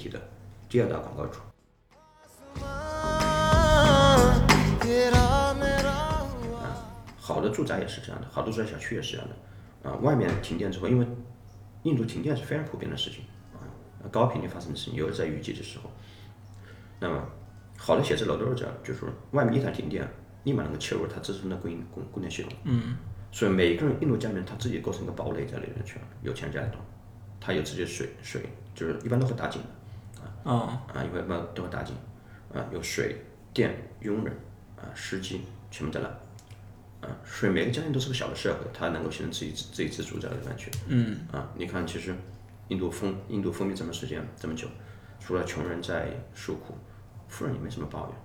体的第二大广告主。好的住宅也是这样的，好的住宅小区也是这样的。啊，外面停电之后，因为印度停电是非常普遍的事情啊，高频率发生的事情，尤其在雨季的时候。那么，好的写字楼都是这样，就是外面一旦停电，立马能够切入它自身的供应供供电系统。嗯。所以每个人印度家里面他自己构成一个堡垒在里面去了，有钱人家里头，他有自己的水水，就是一般都会打井的。啊。啊，一般般都会打进，啊，有水电佣人啊，司机全部在那。啊，所以每个家庭都是个小的社会，它能够形成自己自己自主在里面去。嗯。啊，你看，其实印度封印度封闭这么时间这么久，除了穷人在诉苦，富人也没什么抱怨。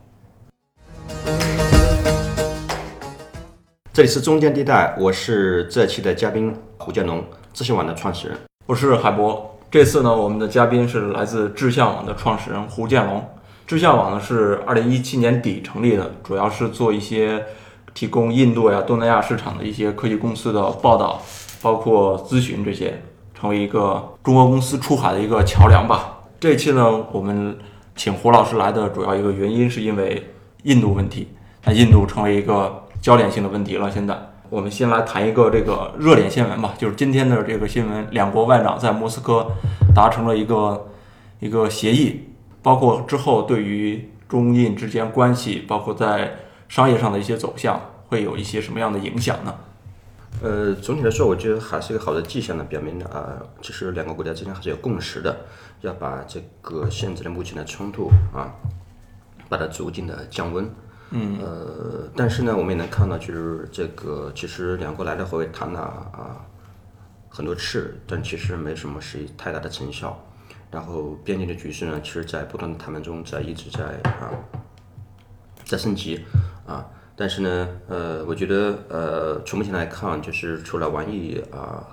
这里是中间地带，我是这期的嘉宾胡建龙，知向网的创始人。我是海博。这次呢，我们的嘉宾是来自智向网的创始人胡建龙。智向网呢是二零一七年底成立的，主要是做一些。提供印度呀、东南亚市场的一些科技公司的报道，包括咨询这些，成为一个中国公司出海的一个桥梁吧。这期呢，我们请胡老师来的主要一个原因是因为印度问题，那印度成为一个焦点性的问题了。现在，我们先来谈一个这个热点新闻吧，就是今天的这个新闻，两国外长在莫斯科达成了一个一个协议，包括之后对于中印之间关系，包括在。商业上的一些走向会有一些什么样的影响呢？呃，总体来说，我觉得还是一个好的迹象呢，表明了啊，其实两个国家之间还是有共识的，要把这个现在的目前的冲突啊，把它逐渐的降温。嗯。呃，但是呢，我们也能看到，就是这个其实两国来来回回谈了啊很多次，但其实没什么是太大的成效。然后边境的局势呢，其实在不断的谈判中，在一直在啊在升级。啊，但是呢，呃，我觉得，呃，从目前来看，就是除了王毅啊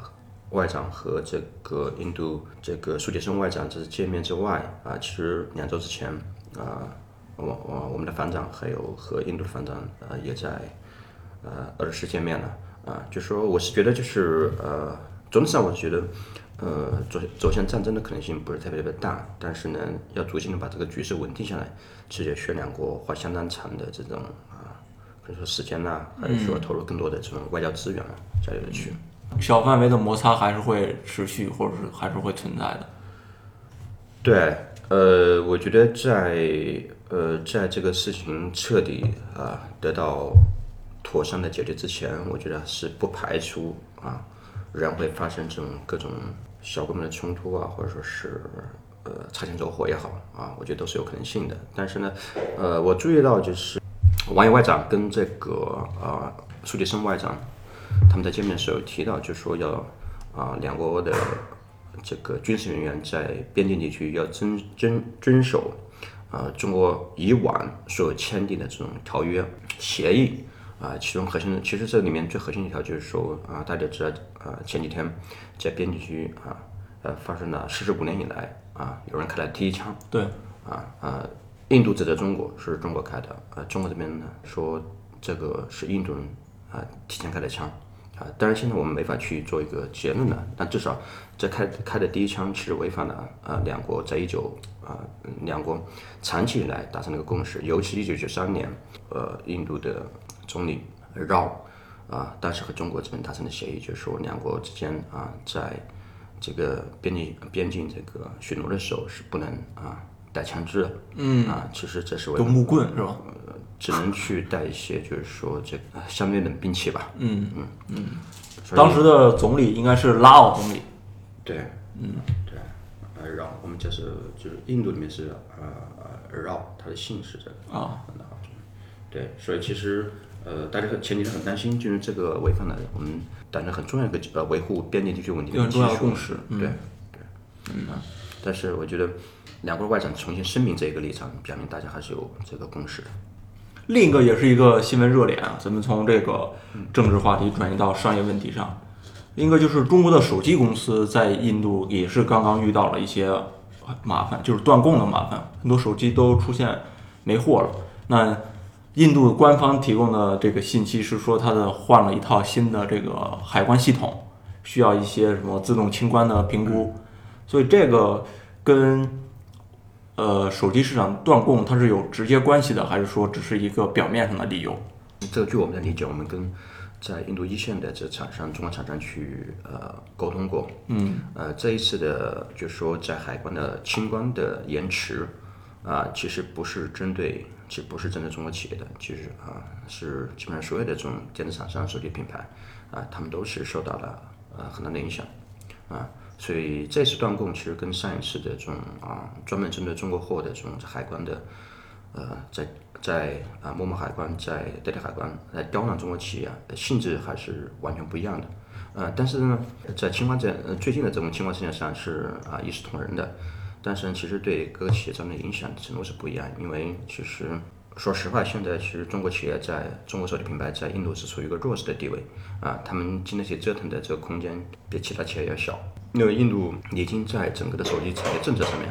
外长和这个印度这个苏杰生外长这次见面之外，啊，其实两周之前，啊，我我我们的反长还有和印度的反长，呃，也在呃俄罗斯见面了，啊，就说我是觉得就是呃，总体上我是觉得。呃，走走向战争的可能性不是特别特别大，但是呢，要逐渐的把这个局势稳定下来，其实需要两国花相当长的这种啊，可以说时间呐，还是说投入更多的这种外交资源在里头去。小范围的摩擦还是会持续，或者是还是会存在的。对，呃，我觉得在呃，在这个事情彻底啊得到妥善的解决之前，我觉得是不排除啊，仍会发生这种各种。小规模的冲突啊，或者说是呃擦枪走火也好啊，我觉得都是有可能性的。但是呢，呃，我注意到就是王毅外长跟这个啊苏杰生外长他们在见面的时候提到，就说要啊两国的这个军事人员在边境地区要遵遵遵守啊中国以往所签订的这种条约协议。啊，其中核心的，其实这里面最核心一条就是说，啊，大家知道，啊，前几天在边境区啊，呃，发生了四十五年以来啊，有人开了第一枪。对。啊啊，印度指责中国是中国开的，啊，中国这边呢说这个是印度人啊提前开的枪，当然现在我们没法去做一个结论了，但至少这开开的第一枪是违反了啊两国在一九啊两国长期以来达成的一个共识，尤其一九九三年，呃，印度的。总理绕啊，当时和中国这边达成的协议，就是说两国之间啊，在这个边境边境这个巡逻的时候是不能啊带枪支的。嗯啊，其实这是为有木棍是吧？只能去带一些，就是说这个相对冷兵器吧。嗯嗯嗯。当时的总理应该是拉奥总理。对，嗯对，呃绕我们就是就是印度里面是呃呃绕，他的姓是这个啊。对，所以其实。呃，大家前几天很担心，就是这个违反了我们党的很重要一个呃维护边境地区稳定的重要共识。对，对，嗯。但是我觉得两国外长重新声明这一个立场，表明大家还是有这个共识的。另一个也是一个新闻热点啊，咱们从这个政治话题转移到商业问题上。另一个就是中国的手机公司在印度也是刚刚遇到了一些麻烦，就是断供的麻烦，很多手机都出现没货了。那印度官方提供的这个信息是说，它的换了一套新的这个海关系统，需要一些什么自动清关的评估。所以这个跟呃手机市场断供它是有直接关系的，还是说只是一个表面上的理由？这个据我们的理解，我们跟在印度一线的这厂商、中国厂商去呃沟通过，嗯，呃这一次的就是说在海关的清关的延迟啊、其实不是针对，其实不是针对中国企业的，其实啊、是基本上所有的这种电子厂商、手机品牌啊、他们都是受到了呃很大的影响啊。所以这次断供其实跟上一次的这种啊专门针对中国货的这种海关的呃，在在啊陌陌海关、在代理海关来刁难中国企业啊，性质还是完全不一样的。呃，但是呢，在清关这最近的这种清关事件上是啊一视同仁的，但是呢，其实对各个企业造成的影响程度是不一样，因为其实说实话，现在其实中国企业在中国手机品牌在印度是处于一个弱势的地位。啊，他们经得起折腾的这个空间比其他企业要小，因为印度已经在整个的手机产业政策上面。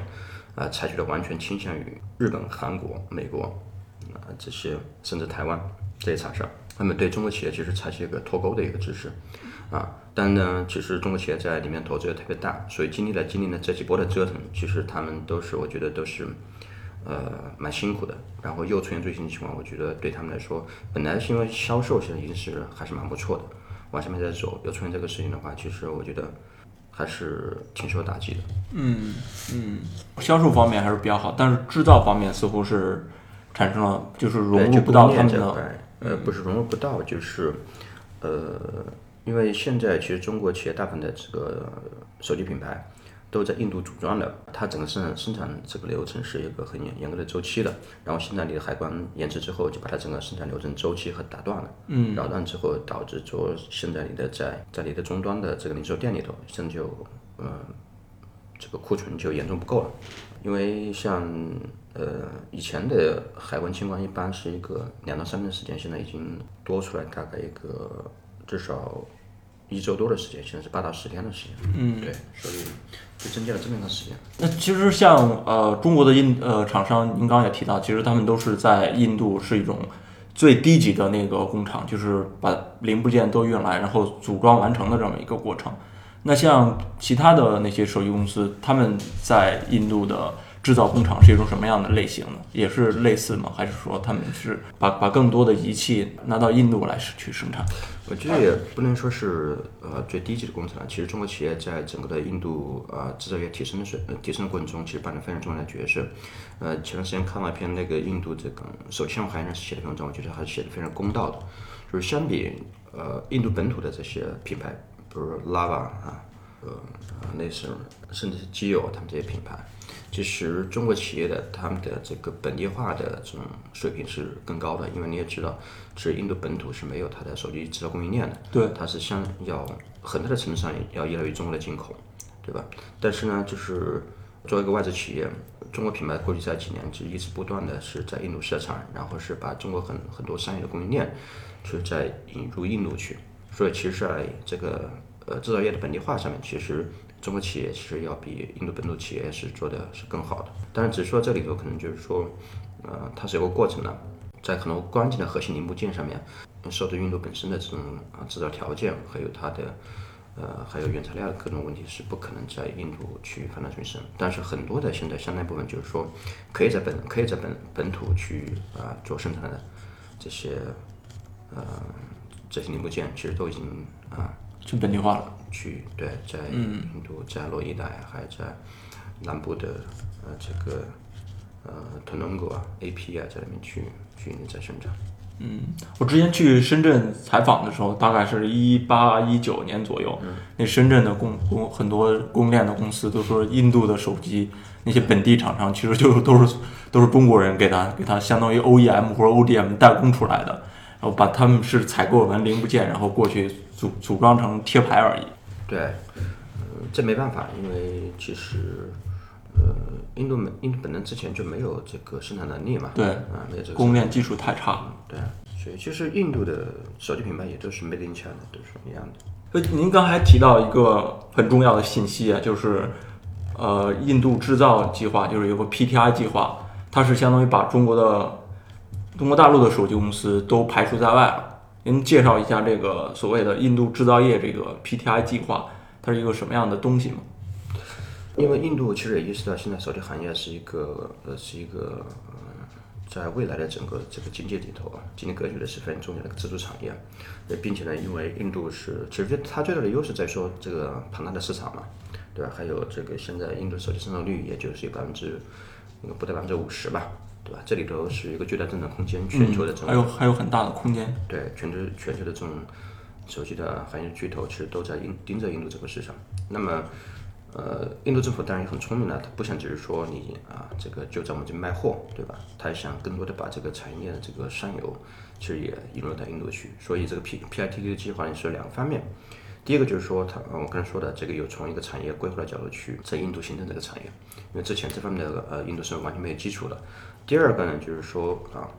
啊，采取了完全倾向于日本、韩国、美国啊这些，甚至台湾这些厂商，他们对中国企业其实采取一个脱钩的一个姿势啊。但呢，其实中国企业在里面投资也特别大，所以经历了经历了这几波的折腾，其实他们都是我觉得都是呃蛮辛苦的。然后又出现最新的情况，我觉得对他们来说，本来是因为销售现在已经是还是蛮不错的，往下面再走，又出现这个事情的话，其实我觉得还是挺受打击的。嗯嗯销售方面还是比较好，但是制造方面似乎是产生了就是融入不到供他们的。呃，不是融入不到，就是，呃，因为现在其实中国企业大部分的这个手机品牌都在印度组装的，它整个生产生产这个流程是一个很严严格的周期的。然后现在你的海关延迟之后，就把它整个生产流程周期和打断了，嗯，扰乱之后导致说现在你的在在你的终端的这个零售店里头，现在就呃这个库存就严重不够了，因为像呃以前的海关清关一般是一个两到三天时间，现在已经多出来大概一个至少一周多的时间，现在是八到十天的时间。嗯，对，所以就增加了这么长时间。那其实像呃中国的印呃厂商，您刚刚也提到，其实他们都是在印度是一种最低级的那个工厂，就是把零部件都运来，然后组装完成的这么一个过程。那像其他的那些手机公司，他们在印度的制造工厂是一种什么样的类型呢？也是类似吗？还是说他们是把把更多的仪器拿到印度来去生产？我觉得也不能说是呃最低级的工厂，其实中国企业在整个的印度呃制造业提升的水呃提升的过程中，其实扮演非常重要的角色。呃，前段时间看了一篇那个印度这个首相还是写的文章，我觉得还是写的非常公道的。就是相比呃印度本土的这些品牌，比如 Lava 啊，呃呃那是甚至是基友他们这些品牌，其实中国企业的他们的这个本地化的这种水平是更高的，因为你也知道，其实印度本土是没有它的手机制造供应链的，对它是相要很大的程度上要依赖于中国的进口，对吧？但是呢，就是作为一个外资企业，中国品牌过去这几年就一直不断的是在印度设厂，然后是把中国很很多商业的供应链，是在引入印度去，所以其实在这个呃制造业的本地化上面，其实中国企业其实要比印度本土企业是做的是更好的。当然，只是说这里头可能就是说，呃，它是有个过程的，在很多关键的核心零部件上面，受到印度本身的这种啊制造条件，还有它的呃还有原材料的各种问题，是不可能在印度去发展出生。但是很多的现在相当部分就是说，可以在本可以在本本土去啊、做生产的这些呃这些零部件，其实都已经啊。去本地化了。去对，在印度，在洛伊带，还在南部的呃这个呃腾龙果啊、AP 啊，在里面去去在生产。我之前去深圳采访的时候，大概是一八一九年左右，那深圳的供供很多供应链的公司都说，印度的手机那些本地厂商其实就都是都是中国人给他给他相当于 OEM 或者 ODM 代工出来的，然后把他们是采购完零部件，然后过去组组装成贴牌而已。对，呃，这没办法，因为其实呃，印度没印度本身之前就没有这个生产能力嘛，对啊，没有这个供应链技术太差。对，所以其实印度的手机品牌也都是 made in China，都是一样的。所以，您刚才提到一个很重要的信息啊，就是呃，印度制造计划，就是有个 PTI 计划，它是相当于把中国的中国大陆的手机公司都排除在外了。您介绍一下这个所谓的印度制造业这个 PTI 计划，它是一个什么样的东西吗？因为印度其实也意识到现在手机行业是一个呃是一个呃在未来的整个这个经济里头啊，经济格局的是非常重要的一个支柱产业，呃，并且呢，因为印度是其实它最大的优势在说这个庞大的市场嘛，对吧？还有这个现在印度手机生产率也就是有百分之应该不到百分之五十吧，对吧？这里头是一个巨大增长空间，全球的这种、还有还有很大的空间。对，全球全球的这种手机的行业巨头其实都在盯盯着印度这个市场。那么，呃，印度政府当然也很聪明了，他不想只是说你啊，这个就在我们这卖货，对吧？他也想更多的把这个产业的这个上游，其实也引入到印度去。所以这个 P P I T T 的计划呢是两个方面。第一个就是说，它呃我刚才说的这个有从一个产业规划的角度去在印度形成这个产业，因为之前这方面的呃印度是完全没有基础的。第二个呢，就是说啊，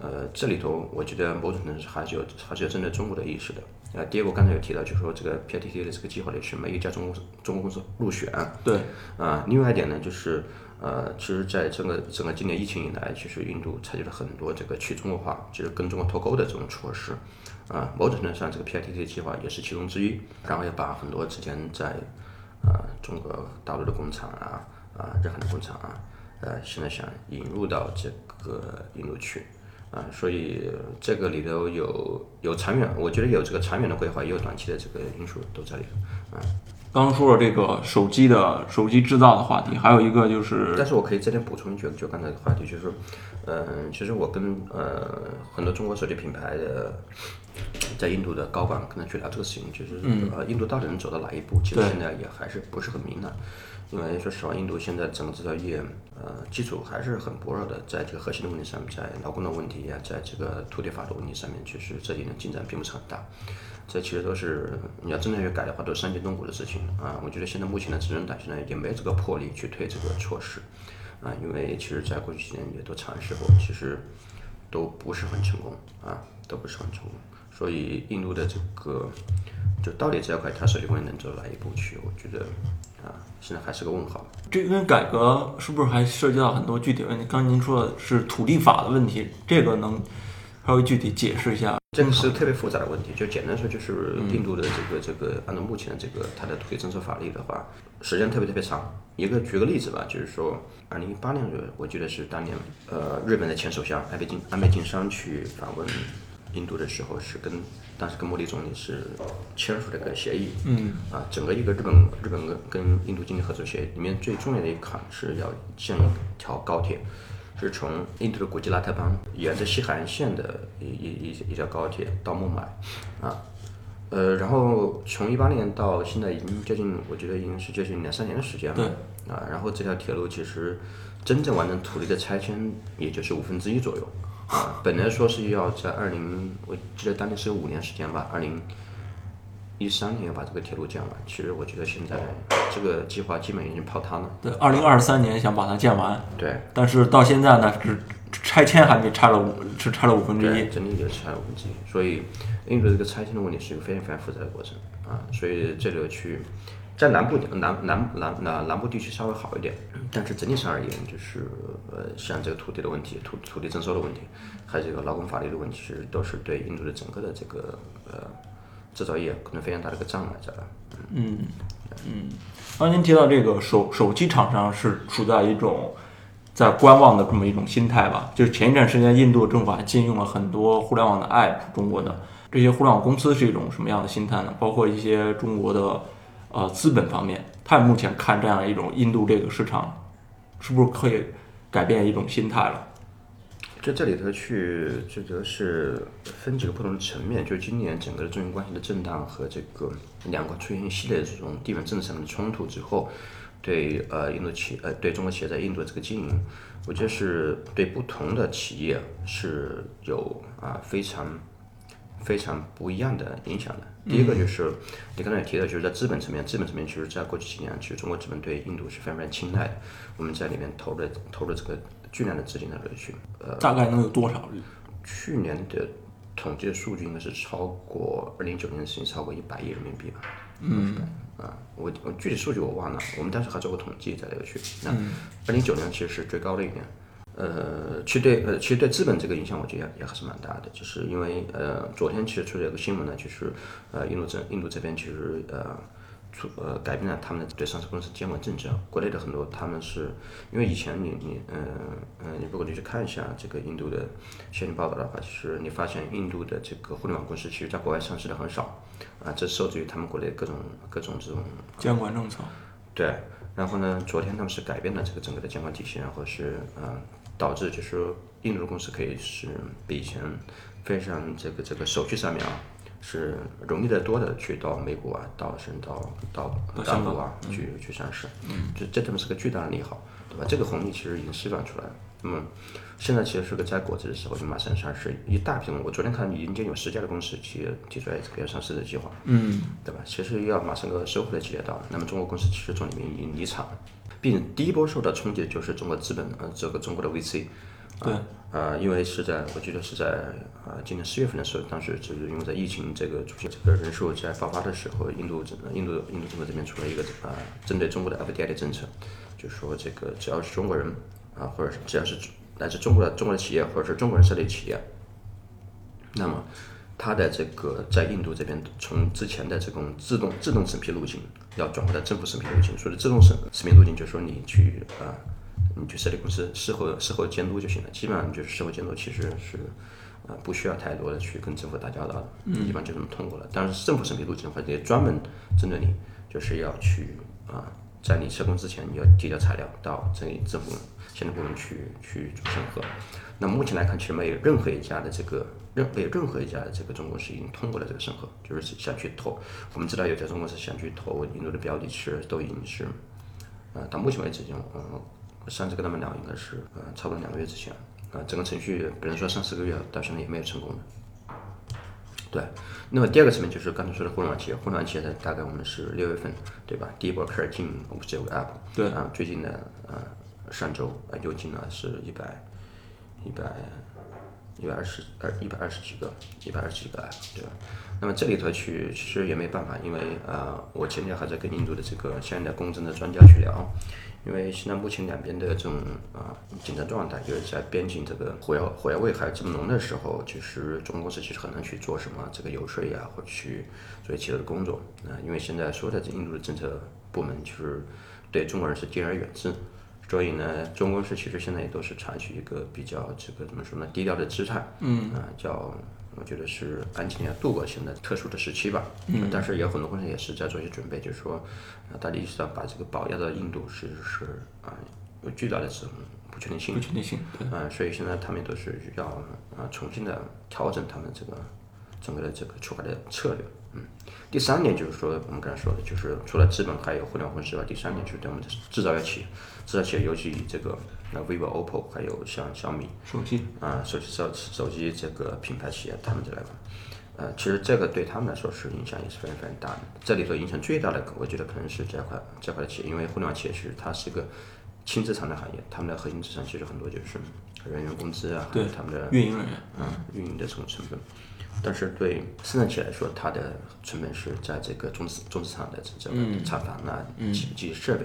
呃，这里头我觉得某种程度还是有还是有针对中国的意识的。呃，第二个刚才有提到，就是说这个 PITT 的这个计划里是没有一家中国中国公司入选。对，啊，另外一点呢，就是呃，其实在整个整个今年疫情以来，其实印度采取了很多这个去中国化，就是跟中国脱钩的这种措施。啊，某种程度上，这个 PITT 计划也是其中之一。然后也把很多之前在啊中国大陆的工厂啊啊日韩的工厂啊，呃，现在想引入到这个印度去。啊，所以这个里头有有长远，我觉得有这个长远的规划，也有短期的这个因素都在里头。啊，刚刚说了这个手机的手机制造的话题，还有一个就是但是我可以这边补充一句，就刚才的话题，就是，呃，其实我跟呃很多中国手机品牌的在印度的高管跟他去聊这个事情，就是、呃印度到底能走到哪一步，其实现在也还是不是很明朗。因为说实话，印度现在整个制造业呃基础还是很薄弱的，在这个核心的问题上面，在劳工的问题呀、在这个土地法的问题上面，其实这里的进展并不是很大。这其实都是你要真的去改的话，都是伤筋动骨的事情啊。我觉得现在目前的执政党现在也没有这个魄力去推这个措施啊，因为其实在过去几年也都尝试过，其实都不是很成功啊，都不是很成功。所以印度的这个就到底这块它手机工业能走哪一步去，我觉得啊，现在还是个问号。这跟改革是不是还涉及到很多具体问题？刚刚您说的是土地法的问题，这个能稍微具体解释一下？这个是特别复杂的问题，就简单说，就是印度的这个这个，按照目前的这个它的土地政策法律的话，时间特别特别长。一个举个例子吧，就是说，二零一八年左右，我记得是当年呃日本的前首相安倍晋安倍晋三去访问印度的时候，是跟当时跟莫迪总理是签署这个协议，嗯，啊，整个一个日本日本跟跟印度经济合作协议里面最重要的一款是要建一条高铁。是从印度的古吉拉特邦沿着西海岸线的一一一一条高铁到孟买，啊，呃，然后从一八年到现在已经接近，我觉得已经是接近两三年的时间了，啊，然后这条铁路其实真正完成土地的拆迁也就是五分之一左右，啊，本来说是要在二零，我记得当年是有五年时间吧，二零一三年要把这个铁路建完，其实我觉得现在这个计划基本已经泡汤了，对，二零二三年想把它建完，对。但是到现在呢，只拆迁还没拆了五，只拆了五分之，一。整体也是拆了五分之一，所以印度这个拆迁的问题是一个非常非常复杂的过程啊，所以这个去在南部南南南南南部地区稍微好一点，但是整体上而言，就是呃像这个土地的问题、土土地征收的问题，还有这个劳工法律的问题，其实都是对印度的整个的这个呃制造业可能非常大的一个障碍在那。刚才您提到这个手手机厂商是处在一种在观望的这么一种心态吧？就是前一段时间，印度政府禁用了很多互联网的 app，中国的这些互联网公司是一种什么样的心态呢？包括一些中国的呃资本方面，他目前看这样一种印度这个市场，是不是可以改变一种心态了？就这里头去，这个是分几个不同的层面。就今年整个的中印关系的震荡和这个两国出现一系列的这种地缘政治上的冲突之后，对呃印度企呃对中国企业在印度的这个经营，我觉得是对不同的企业是有啊非常非常不一样的影响的。第一个就是你刚才也提到，就是在资本层面，资本层面其实在过去几年，其实中国资本对印度是非常非常青睐的，我们在里面投了投了这个巨量的资金在这里去。大概能有多少？去年的统计的数据应该是超过二零一九年的事情，超过一百亿人民币吧。嗯。啊，我我具体数据我忘了，我们当时还做过统计在这个去。那二零一九年其实是最高的一年。呃，其实对呃，其实对资本这个影响，我觉得也也还是蛮大的，就是因为呃，昨天其实出了一个新闻呢，就是呃，印度这印度这边其实呃，出呃改变了他们的对上市公司监管政策。国内的很多他们是因为以前你你嗯嗯，你如果你去看一下这个印度的新闻报道的话，就是你发现印度的这个互联网公司其实在国外上市的很少啊，这受制于他们国内各种各种这种监管政策。对，然后呢，昨天他们是改变了这个整个的监管体系，然后是呃导致就是说印度的公司可以是比以前非常这个这个手续上面啊。是容易的多的去到美股啊，到甚至到到港股啊去去上市，嗯，这这他们是个巨大的利好，对吧？这个红利其实已经释放出来了。那么现在其实是个摘果子的时候，就马上上市一大批。我昨天看已经有十家的公司企业提出来这个要上市的计划，嗯，对吧？其实要马上个收获的季节到了。那么中国公司其实从里面已经离场了，并第一波受到冲击的就是中国资本呃这个中国的 VC。对，呃，因为是在，我记得是在呃今年四月份的时候，当时就是因为在疫情这个出现这个人数在爆发的时候，印度印度印度政府这边出了一个啊，针对中国的 FDI 的政策，就说这个只要是中国人啊，或者是只要是来自中国的中国的企业，或者是中国人设立企业，那么它的这个在印度这边从之前的这种自动自动审批路径，要转回到政府审批路径。所谓的自动审审批路径，就是说你去啊。你去设立公司，事后事后监督就行了。基本上就是事后监督，其实是，啊，不需要太多的去跟政府打交道的，一般就这么通过了。但是政府审批路径的话，也专门针对你，就是要去啊，在你设公之前，你要提交材料到这里政府行政部门去去做审核。那目前来看，其实没有任何一家的这个任没有任何一家这个中公司已经通过了这个审核，就是想去投。我们知道有家中国是想去投印度的标的，其实都已经是，呃，到目前为止已经嗯。上次跟他们聊，应该是呃，差不多两个月之前，啊，整个程序本来说三四个月，到现在也没有成功的。对，那么第二个层面就是刚才说的互联网企业，互联网企业的大概我们是六月份，对吧？第一波开始进我们这个 app，对啊，最近的呃上周啊又进了是一百一百一百二十二一百二十几个一百二十几个案对吧？那么这里头去其实也没办法，因为呃我前天还在跟印度的这个现在公正的专家去聊。因为现在目前两边的这种啊紧张状态，就是在边境这个火药火药味还这么浓的时候，其实中国公司其实很难去做什么这个游说呀，或者去做其他的工作啊。因为现在所有的印度的政策部门就是对中国人是敬而远之，所以呢，中国公司其实现在也都是采取一个比较这个怎么说呢，低调的姿态，嗯。啊叫。我觉得是安静要度过现在特殊的时期吧，嗯，但是有很多公司也是在做一些准备，就是说，啊，大家意识到把这个保压到印度是是啊有巨大的这种不确定性，不确定性，啊，所以现在他们都是要啊重新的调整他们这个整个的这个出海的策略，嗯，第三点就是说我们刚才说的，就是除了资本还有互联网公司外，第三点就是对我们的制造业企业，制造企业尤其以这个。那 vivo、oppo 还有像小米手机啊，手机手手机这个品牌企业，他们这来呃，其实这个对他们来说是影响也是非常非常大的。这里头影响最大的，我觉得可能是这块这块的企业，因为互联网企业其实它是一个轻资产的行业，他们的核心资产其实很多就是人员工资啊，对他们的运营人员，嗯，运营的这种成本。但是对生产企业来说，它的成本是在这个中资中资厂的这个厂房啊、机机设备，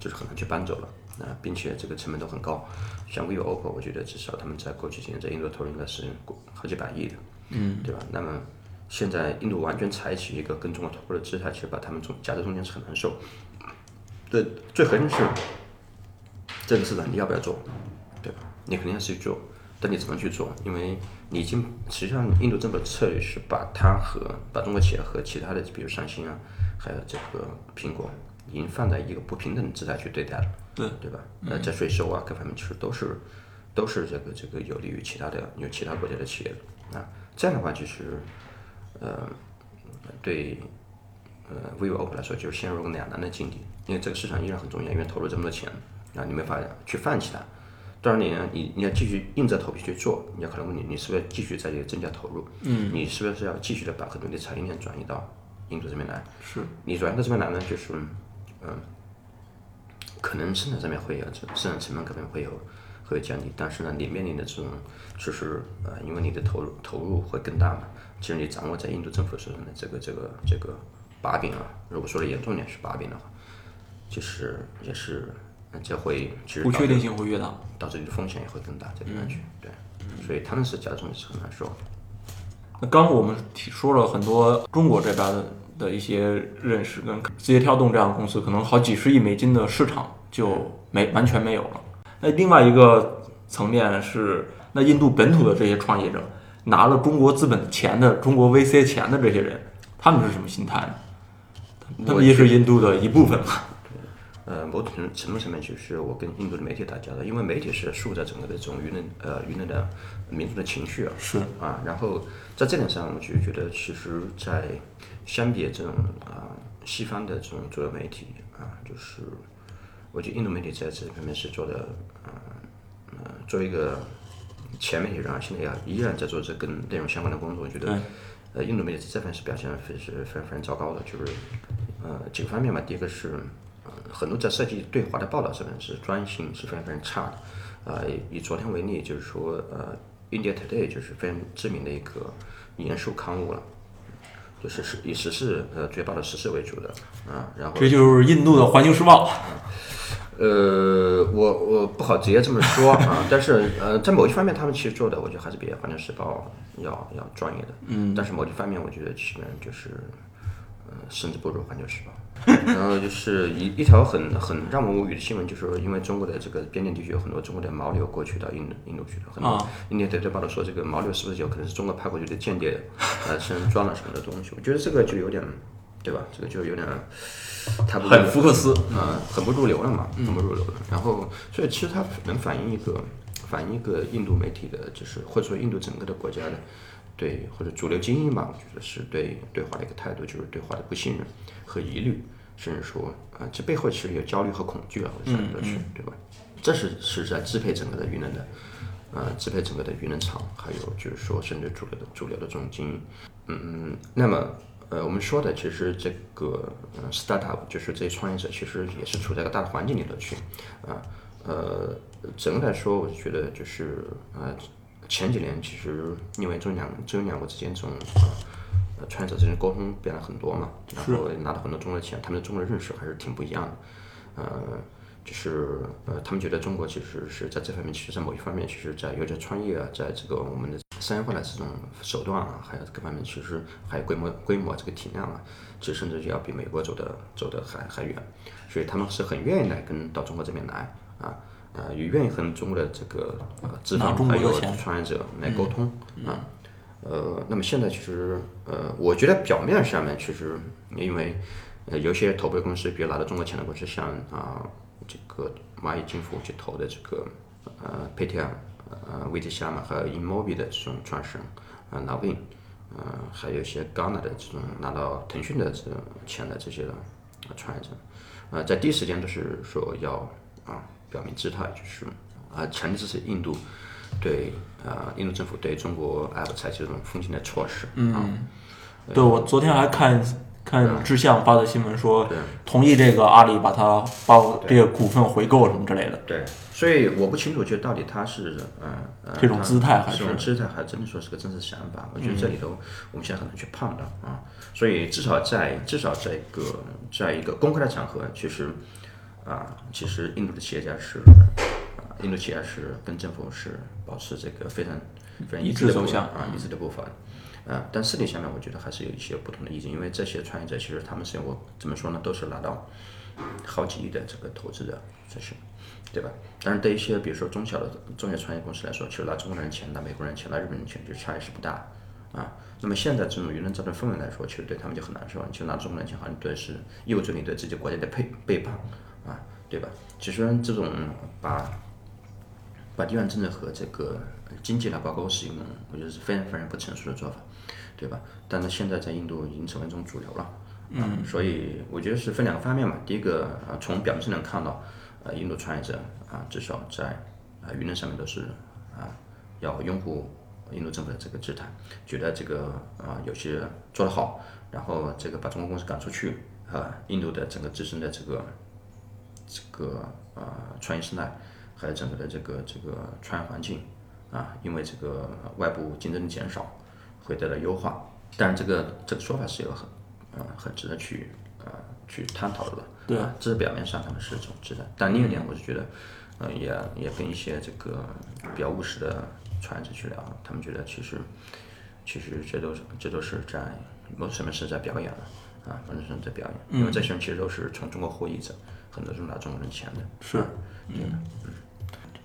就是很难去搬走了。那，并且这个成本都很高，像 vivo、oppo，我觉得至少他们在过去几年在印度投入应该是好几百亿的，嗯，对吧？那么现在印度完全采取一个跟中国脱钩的姿态，其实把他们中夹在中间是很难受。对，最核心是这个市场你要不要做，对吧？你肯定要去做，但你怎么去做？因为你已经实际上印度政府的策略是把它和把中国企业和其他的，比如三星啊，还有这个苹果。已经放在一个不平等的姿态去对待了，对对吧？呃，在税收啊各方面，其实都是都是这个这个有利于其他的有其他国家的企业的啊。这样的话，其实呃对呃 vivo、oppo 来说，就是陷入个两难的境地。因为这个市场依然很重要，因为投入这么多钱啊，你没法去放弃它。当然，你你你要继续硬着头皮去做，你要可能问你，你是不是继续在这里增加投入？嗯，你是不是要继续的把很多的产业链转移到印度这边来？是你转移到这边来呢，就是。嗯，可能生产上面会有这生产成本可能会有会有降低，但是呢，你面临的这种就是呃，因为你的投入投入会更大嘛，其实你掌握在印度政府手上的这个这个这个把柄啊，如果说的严重点是把柄的话，就是也是这会其实不确定性会越大，导致你的风险也会更大，这个安全对，所以他们是加重是很难受。那刚我们提说了很多中国这边的。的一些认识，跟字节跳动这样的公司，可能好几十亿美金的市场就没完全没有了。那另外一个层面是，那印度本土的这些创业者拿了中国资本钱的、中国 VC 钱的这些人，他们是什么心态呢？他们也是印度的一部分嘛。呃，某种程度上面，就是我跟印度的媒体打交道，因为媒体是塑造整个的这种舆论，呃，舆论的民族的情绪啊，是啊，然后在这点上，我就觉得，其实，在相比这种啊西方的这种主流媒体啊，就是我觉得印度媒体在这方面是做的，呃呃，作为一个前媒体人啊，现在要依然在做这跟内容相关的工作，我觉得，呃，印度媒体这方面是表现非是非常非常糟糕的，就是呃几个方面吧，第一个是。很多在设计对华的报道上面是专业性是非常非常差的，呃，以昨天为例，就是说，呃，India Today 就是非常知名的一个严肃刊物了，就是是以时事呃主要报道时事为主的，啊，然后这就是印度的环球时报，呃，我我不好直接这么说啊，但是呃，在某一方面他们其实做的，我觉得还是比环球时报要要专业的，嗯，但是某一方面我觉得其实就是，呃，甚至不如环球时报。然后就是一一条很很让我无语的新闻，就是说因为中国的这个边境地区有很多中国的牦牛过去到印度印度去了，很多印度对报道说这个牦牛是不是有可能是中国派过去的间谍，呃，身上装了什么的东西？我觉得这个就有点，对吧？这个就有点，太很福克斯啊，很不入流了嘛，很不入流了。然后，所以其实它能反映一个反映一个印度媒体的，就是或者说印度整个的国家的。对，或者主流精英吧，我觉得是对对华的一个态度，就是对华的不信任和疑虑，甚至说啊，这背后其实有焦虑和恐惧啊，我想的是，对吧？这是是在支配整个的舆论的，呃，支配整个的舆论场，还有就是说，甚至主流的主流的这种精英，嗯，那么呃，我们说的其实这个呃，startup 就是这些创业者，其实也是处在一个大的环境里头去，啊，呃，整个来说，我觉得就是呃。前几年其实因为中两中两国之间这种呃创业者之间沟通变了很多嘛，然后拿到很多中国的钱，他们对中国的认识还是挺不一样的。呃，就是呃，他们觉得中国其实是在这方面，其实在某一方面，其实在有些创业啊，在这个我们的商业化的这种手段啊，还有各方面，其实还有规模规模这个体量啊，其实甚至就要比美国走的走的还还远，所以他们是很愿意来跟到中国这边来啊。呃，也愿意和中国的这个呃资方还有创业者来沟通啊，呃，那么现在其实呃，我觉得表面上面其实因为呃有些投资公司，比如拿到中国钱的公司，像啊这个蚂蚁金服去投的这个呃 Paytm 呃 v i t 嘛，还有 Inmobi 的这种创始人啊 Navin，呃还有一些 Ghana 的这种拿到腾讯的这种钱的这些的创业者，呃在第一时间都是说要啊。表明姿态就是啊，强烈支持印度对啊，印度政府对中国 App 采取这种封禁的措施。嗯，对我昨天还看看志向发的新闻说，同意这个阿里把它把这个股份回购什么之类的。对，所以我不清楚，就到底他是呃这种姿态还是这种姿态，还真的说是个真实想法。我觉得这里头我们现在很难去判断啊。所以至少在至少在一个在一个公开的场合，其实。啊，其实印度的企业家是，啊，印度企业是跟政府是保持这个非常非常一致的走向啊，一致的步伐，啊，但私底下面我觉得还是有一些不同的意见，因为这些创业者其实他们是我怎么说呢，都是拿到好几亿的这个投资的，这是，对吧？但是对一些比如说中小的中小创业公司来说，其实拿中国人钱、拿美国人钱、拿日本人钱，就差异是不大，啊，那么现在这种舆论造成氛围来说，其实对他们就很难受，其实拿中国人钱好像对是意味着你对自己国家的背背叛。啊，对吧？其实这种把把地缘政治和这个经济来挂钩是一种，我觉得是非常非常不成熟的做法，对吧？但是现在在印度已经成为一种主流了，嗯，所以我觉得是分两个方面嘛。第一个啊，从表面上能看到，呃，印度创业者啊，至少在啊舆论上面都是啊要拥护印度政府的这个姿态，觉得这个啊有些做得好，然后这个把中国公司赶出去啊，印度的整个自身的这个。这个呃创业生态，还有整个的这个这个创业环境啊，因为这个外部竞争的减少，会得到优化。但是这个这个说法是有很呃很值得去呃去探讨的。对，这是表面上他们是这种值得。但另一点，我是觉得，呃也也跟一些这个比较务实的创业者去聊，他们觉得其实其实这都是这都是在某种层面是在表演了啊，完成这表演，因为这些人其实都是从中国获益者，很多是拿中国人钱的。是，嗯嗯，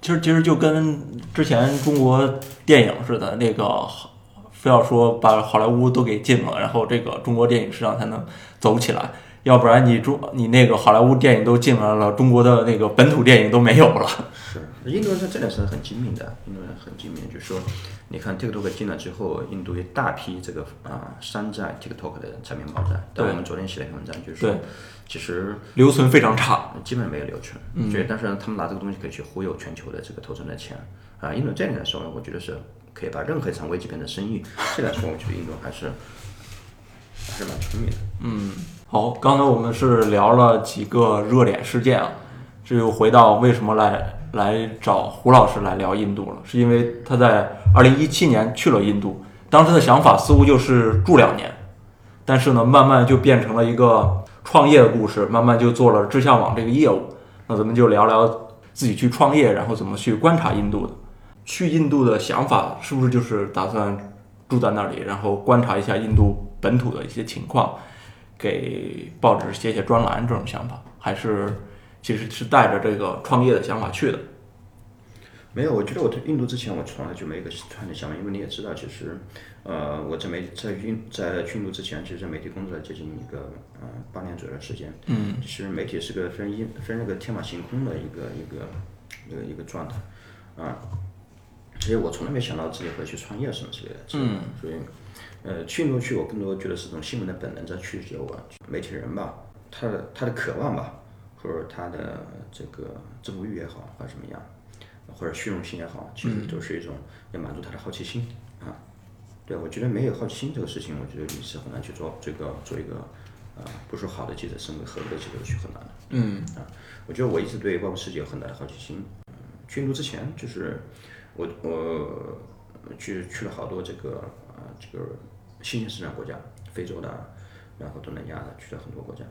其实其实就跟之前中国电影似的，那个非要说把好莱坞都给禁了，然后这个中国电影市场才能走起来，要不然你中你那个好莱坞电影都进来了，中国的那个本土电影都没有了。是，印度人在这点是很精明的，印度人很精明，就是说，你看 TikTok 进来之后，印度一大批这个啊山寨 TikTok 的产品爆炸，但我们昨天写了一篇文章，就是说，其实留存非常差。基本没有留存，嗯，对，但是呢，他们拿这个东西可以去忽悠全球的这个投资人的钱啊。印度这点来说呢，我觉得是可以把任何一场危机变成生意。这来说，我觉得印度还是还是蛮聪明的。嗯好，刚才我们是聊了几个热点事件啊，这又回到为什么来来找胡老师来聊印度了，是因为他在二零一七年去了印度，当时的想法似乎就是住两年，但是呢，慢慢就变成了一个创业的故事，慢慢就做了志向网这个业务。那咱们就聊聊自己去创业，然后怎么去观察印度的。去印度的想法是不是就是打算住在那里，然后观察一下印度本土的一些情况？给报纸写写专栏这种想法，还是其实是带着这个创业的想法去的。没有，我觉得我对印度之前我从来就没个创业想法，因为你也知道，其实，呃，我在媒在印在去印度之前，其实在媒体工作了接近一个呃八年左右的时间。嗯。其实媒体是个非常一非常那个天马行空的一个一个一个一个状态，啊，所以我从来没想到自己会去创业什么之类的。嗯。所以，呃，去印度去，我更多觉得是种新闻的本能在驱使着我。媒体人吧，他的他的渴望吧，或者他的这个征服欲也好，或者怎么样。或者虚荣心也好，其实都是一种要满足他的好奇心啊。对，我觉得没有好奇心这个事情，我觉得你是很难去做这个做一个啊，不说好的记者，甚至合格的记者去很难的。嗯啊，我觉得我一直对外部世界有很大的好奇心。嗯，去印度之前，就是我我去去了好多这个啊这个新兴市场国家，非洲的，然后东南亚的，去了很多国家。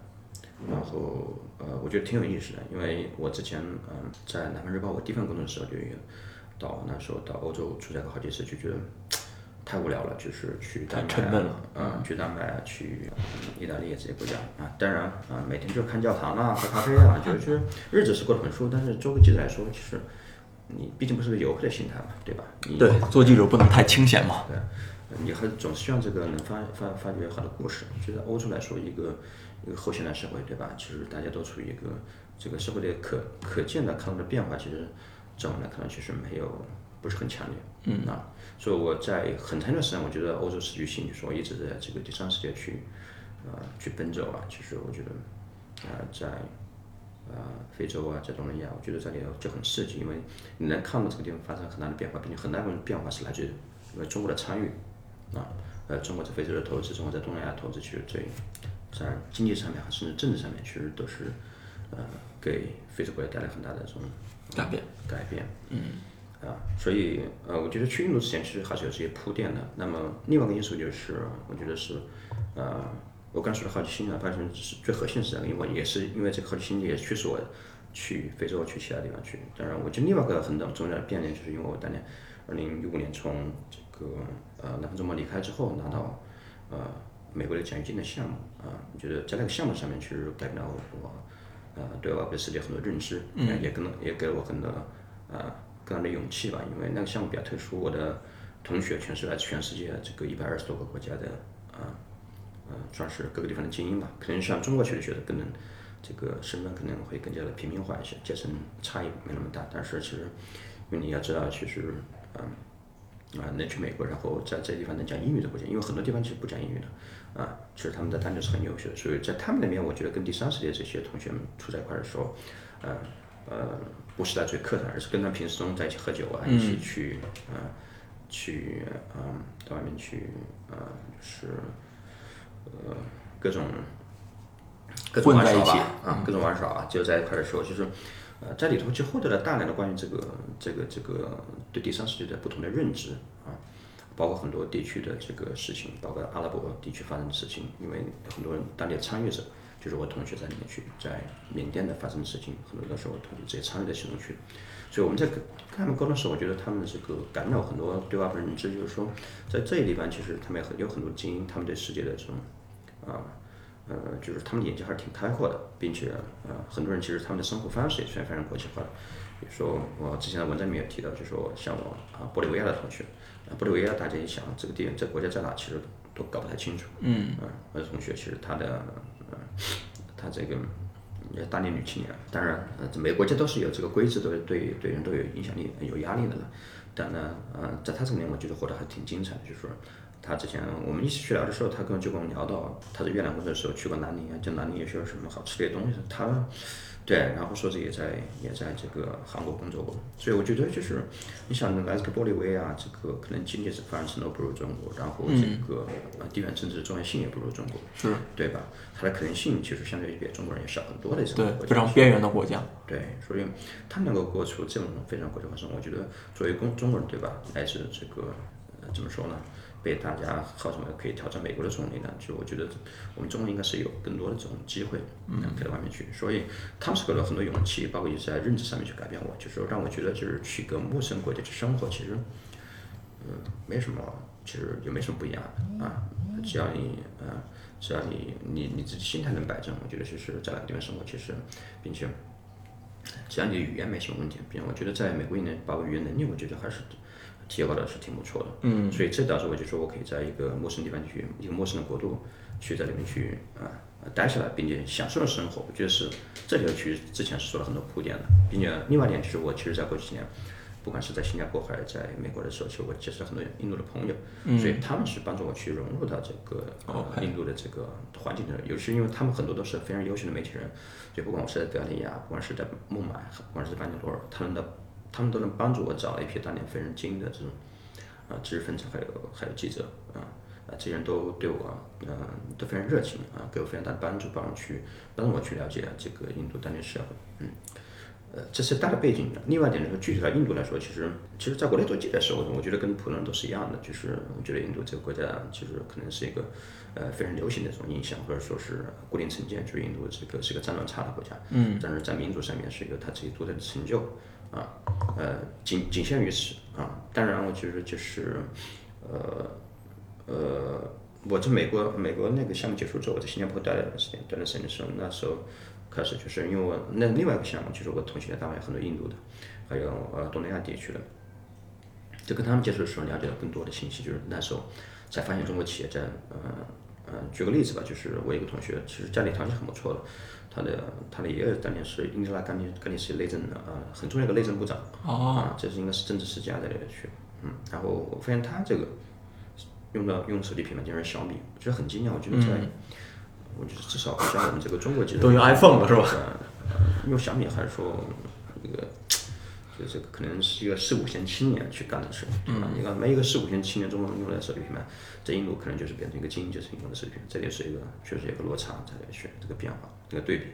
然后呃，我觉得挺有意思的，因为我之前嗯在《南方日报》我第一份工作的时候就有到那时候到欧洲出差过好几次，就觉得太无聊了，就是去丹麦啊，去丹麦啊，去意大利这些国家啊，当然啊，每天就看教堂啊，喝咖啡啊，觉得就是日子是过得很舒服，但是作为记者来说，其实你毕竟不是个游客的心态嘛，对吧？你对，做记者不能太清闲嘛。对，你还总是希望这个能发发发掘好的故事。我觉得欧洲来说一个。一个后现代社会，对吧？其实大家都处于一个这个社会的可可见的看到的变化，其实在我们来看，其实没有不是很强烈。嗯啊，所以我在很长一段时间，我觉得欧洲是具兴趣，说一直在这个第三世界去呃去奔走啊。其实我觉得啊，在啊非洲啊，在东南亚，我觉得这里就很刺激，因为你能看到这个地方发生很大的变化，并且很大部分变化是来自于因为中国的参与啊，呃，中国在非洲的投资，中国在东南亚投资，其实这。在经济上面，甚至政治上面，其实都是，呃，给非洲国家带来很大的这种改变。改变。嗯。啊，所以呃，我觉得去印度之前，其实还是有这些铺垫的。那么另外一个因素就是，我觉得是，呃，我刚说的好奇心啊，发现是最核心是这个，因为也是因为这个好奇心也驱使我去非洲，去其他地方去。当然，我觉得另外一个很重要的变量，就是因为我当年二零一五年从这个呃南方周末离开之后，拿到呃。美国的奖学金的项目啊，我觉得在那个项目上面其实改变了我，呃，对外国世界很多认知，嗯，也跟也给了我很多呃更大的勇气吧。因为那个项目比较特殊，我的同学全是来自全世界这个一百二十多个国家的啊，呃，算是各个地方的精英吧。可能像中国去的学的，可能这个身份可能会更加的平民化一些，阶层差异没那么大。但是其实，因为你要知道，其实嗯。啊，能去美国，然后在这地方能讲英语的国家，因为很多地方其实不讲英语的，啊，其实他们的单词是很优秀的，所以在他们那边，我觉得跟第三世界这些同学们处在一块的时候，呃呃，不是在最课堂，而是跟他平时中在一起喝酒啊，一起去啊，去啊，到外面去啊，就是呃各种各种玩耍吧，啊，各种玩耍啊，就在一块的时候，就是。呃，在里头就获得了大量的关于这个、这个、这个对第三世界的不同的认知啊，包括很多地区的这个事情，包括阿拉伯地区发生的事情，因为很多人当地的参与者，就是我同学在里面去，在缅甸的发生的事情，很多都是我同学直接参与在其中去，所以我们在跟他们沟通时候，我觉得他们的这个感染很多对外部认知，就是说，在这一地方其实他们很有很多精英，他们对世界的这种啊。呃，就是他们眼界还是挺开阔的，并且呃，很多人其实他们的生活方式也是非常国际化的。比如说我之前的文章里面有提到，就说像我啊玻利维亚的同学，啊玻利维亚大家一想这个地这个国家在哪，其实都搞不太清楚。嗯。啊，我的同学其实他的呃他这个也大龄女青年，当然呃每个国家都是有这个规制，都对对人都有影响力、有压力的了。但呢，呃，在他这里面，我觉得活得还挺精彩的，就是说。他之前我们一起去聊的时候，他跟我就跟我们聊到他在越南工作的时候去过南宁啊，就南宁有些什么好吃的东西。他，对，然后说是也在也在这个韩国工作过，所以我觉得就是你想来自玻利维亚，这个可能经济发展程度不如中国，然后这个地缘政治重要性也不如中国，是对吧？它的可能性其实相对于比中国人也少很多的这种非常边缘的国家。对，所以他能够过出这种非常国际化生活，我觉得作为中中国人对吧，来自这个呃怎么说呢？被大家号称为可以挑战美国的总理呢，就我觉得我们中国应该是有更多的这种机会，嗯，可以到外面去。所以他们是给了很多勇气，包括也是在认知上面去改变我，就是说让我觉得就是去一个陌生国家去生活，其实，嗯，没什么，其实也没什么不一样的啊。只要你，嗯，只要你你你自己心态能摆正，我觉得其实在哪个地方生活，其实，并且，只要你的语言没什么问题，并且我觉得在美国一年包括语言能力，我觉得还是。提高的是挺不错的，嗯，所以这导致我就说我可以在一个陌生地方去，一个陌生的国度，去在里面去啊待下来，并且享受生活。我觉得是这条其实之前是做了很多铺垫的，并且另外一点就是我其实在过去几年，不管是在新加坡还是在美国的时候，其实我结识了很多印度的朋友，所以他们是帮助我去融入到这个呃印度的这个环境中，尤其是因为他们很多都是非常优秀的媒体人，就不管我是在德里亚，不管是在孟买，不管是在班加罗尔，他们的。他们都能帮助我找一批当年非常精英的这种啊知识分子，还有还有记者啊啊这些人都对我嗯都非常热情啊，给我非常大的帮助，帮我去帮助我去了解这个印度当年社会，嗯呃这是大的背景。另外一点呢，具体到印度来说，其实其实在国内做记者的时候，我觉得跟普通人都是一样的，就是我觉得印度这个国家其实可能是一个呃非常流行的这种印象，或者说是固定成见，就是印度这个是一个战乱差的国家，嗯，但是在民主上面是一个他自己独特的成就。啊，呃，仅仅限于此啊。当然，我觉得就是，呃，呃，我在美国，美国那个项目结束之后，我在新加坡待了一段时间，待了三年时候，那时候开始就是因为我那另外一个项目，就是我同学单位很多印度的，还有呃东南亚地区的，就跟他们接触的时候，了解到更多的信息，就是那时候才发现中国企业在，呃，呃，举个例子吧，就是我一个同学，其实家里条件很不错的。他的他的爷爷当年是印第安甘尼甘尼斯内政的啊，很重要的内政部长啊，这是应该是政治世家在里面去，嗯，然后我发现他这个用的用手机品牌竟然是小米，我觉得很惊讶，我觉得在，我觉得至少像我们这个中国级的都用 iPhone 了是吧？用小米还是说那个。就这个可能是一个四五线青年去干的事，对吧？你看，没一个四五线青年中国人用的手机品牌，在印度可能就是变成一个精英阶层用的手机平板，这里是一个确实有个落差在里去这个变化，这个对比。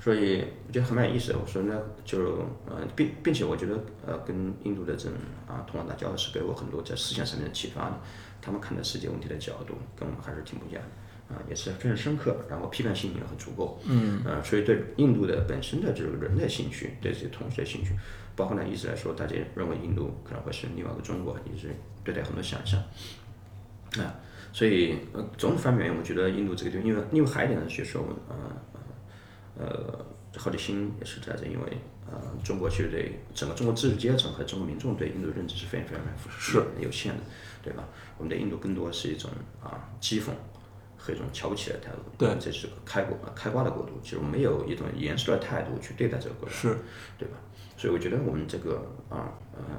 所以我觉得很蛮有意思的。我说呢，就呃，并并且我觉得呃，跟印度的这种啊通往打交道是给我很多在思想上面的启发的。他们看待世界问题的角度跟我们还是挺不一样的啊，也是非常深刻，然后批判性也很足够。嗯。呃，所以对印度的本身的这个人的兴趣，对这些同学的兴趣。包括呢，一直来说，大家认为印度可能会是另外一个中国，一直对待很多想象啊，所以呃，总体方面，我觉得印度这个地方，因为因为还一点呢，就是说，呃呃，好奇心也是在这，因为呃，中国其实对整个中国知识阶层和中国民众对印度的认知是非常非常是有限的，对吧？我们对印度更多是一种啊讥讽和一种瞧不起的态度，对，这是个开国开挂的国度，其实没有一种严肃的态度去对待这个国家，是，对吧？所以我觉得我们这个啊，呃，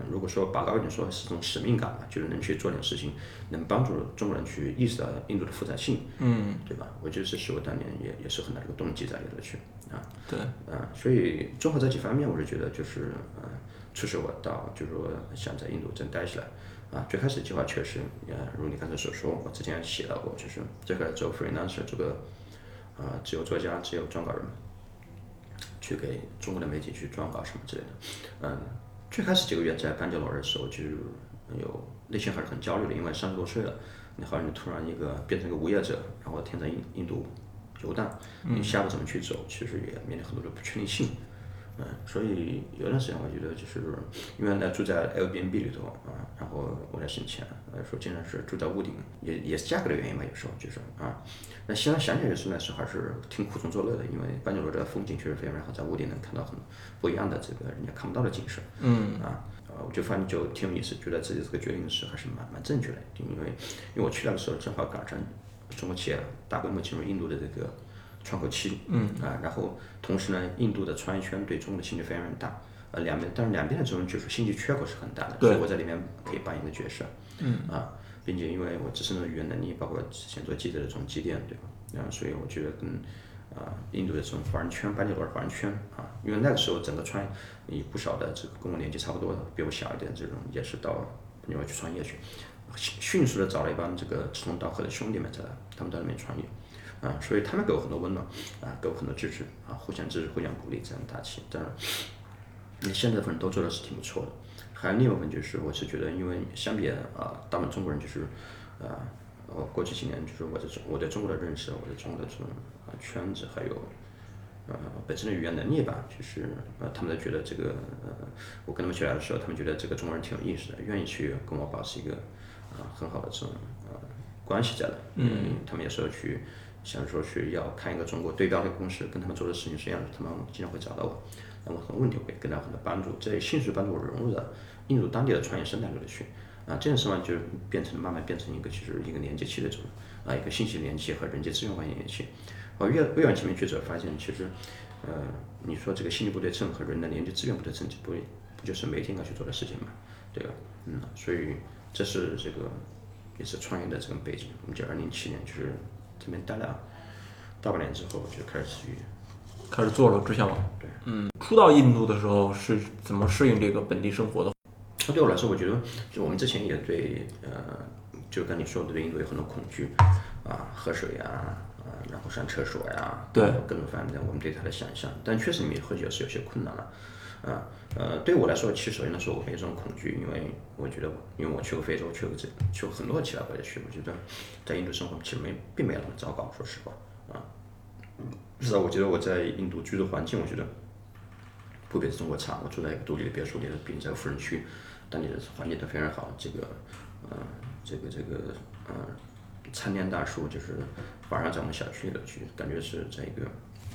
如果说拔高一点说，是一种使命感吧，就是能去做点事情，能帮助中国人去意识到印度的复杂性，嗯，对吧？我觉得这是我当年也也是很大的一个动机在里头去啊，对，啊，所以综合这几方面，我是觉得就是呃，促使我到就是说想在印度真待起来啊。最开始计划确实，呃，如你刚才所说，我之前写到过，就是这个做 freelancer 这个啊，自由作家、自由撰稿人。去给中国的媒体去撰稿什么之类的，嗯，最开始几个月在班加罗尔的时候，就有内心还是很焦虑的，因为三十多岁了，你好像你突然一个变成一个无业者，然后天在印印度游荡，你下步怎么去走，其实也面临很多的不确定性，嗯，所以有段时间我觉得就是因为呢住在 Airbnb 里头啊，然后我来省钱，呃，说经常是住在屋顶，也也是价格的原因吧，有时候就是啊。那现在想起来就是那时候还是挺苦中作乐的，因为班尼路的风景确实非常好，在屋顶能看到很不一样的这个人家看不到的景色。嗯。啊，呃，我就发现就挺有意思，觉得自己这个决定是还是蛮蛮正确的，因为因为我去那个时候正好赶上中国企业大规模进入印度的这个。窗口期，嗯啊，然后同时呢，印度的创业圈对中国的兴趣非常大，呃，两边，但是两边的这种就是兴趣缺口是很大的，所以我在里面可以扮演一个角色，嗯啊，并且因为我自身的语言能力，包括之前做记者的这种积淀，对吧？啊，所以我觉得跟啊印度的这种华人圈，班尼罗华人圈啊，因为那个时候整个创业有不少的这个跟我年纪差不多的，比我小一点这种也是到另外去创业去，迅迅速的找了一帮这个志同道合的兄弟们在他们在那边创业。啊，所以他们给我很多温暖，啊，给我很多支持，啊，互相支持，互相鼓励，这样打气。当然，你现在的份都做的是挺不错的。还有另一部分就是，我是觉得，因为相比啊，大部分中国人就是，啊，我过去几年就是我在中我对中国的认识，我对中国的这种啊圈子，还有呃本身的语言能力吧，就是呃他们都觉得这个呃我跟他们去来的时候，他们觉得这个中国人挺有意思的，愿意去跟我保持一个啊很好的这种呃关系在的。嗯。他们有时候去。想说去要看一个中国对标的公司，跟他们做的事情是一样的，他们经常会找到我，那么很多问题会给到很多帮助，这也迅速帮助我融入了印度当地的创业生态里面去，啊，这样情况就变成慢慢变成一个其实一个连接器的这种啊一个信息连接和人际资源关系连接。我越越往前面去走，发现其实，呃，你说这个信息不对称和人的连接资源不对称，这不不就是每天要去做的事情嘛，对吧？嗯，所以这是这个也是创业的这个背景。我们就二零一七年就是。这边待了大半年之后，就开始去开始做了知向网。对，嗯，初到印度的时候是怎么适应这个本地生活的？那对我来说，我觉得就我们之前也对呃，就跟你说的对印度有很多恐惧啊，喝水啊，啊，然后上厕所呀，对，各种方面我们对它的想象，但确实里面喝酒是有些困难了。啊，呃，对我来说，其实首先来说，我没有这种恐惧，因为我觉得，因为我去过非洲，去过这，去过很多其他国家去，我觉得在印度生活其实没，并没有那么糟糕，说实话，啊，至少我觉得我在印度居住环境，我觉得不比中国差。我住在一个独立的别墅里，并在富人区，当地的环境都非常好，这个，呃，这个这个，呃，参天大树就是晚上在我们小区里头去，感觉是在一个。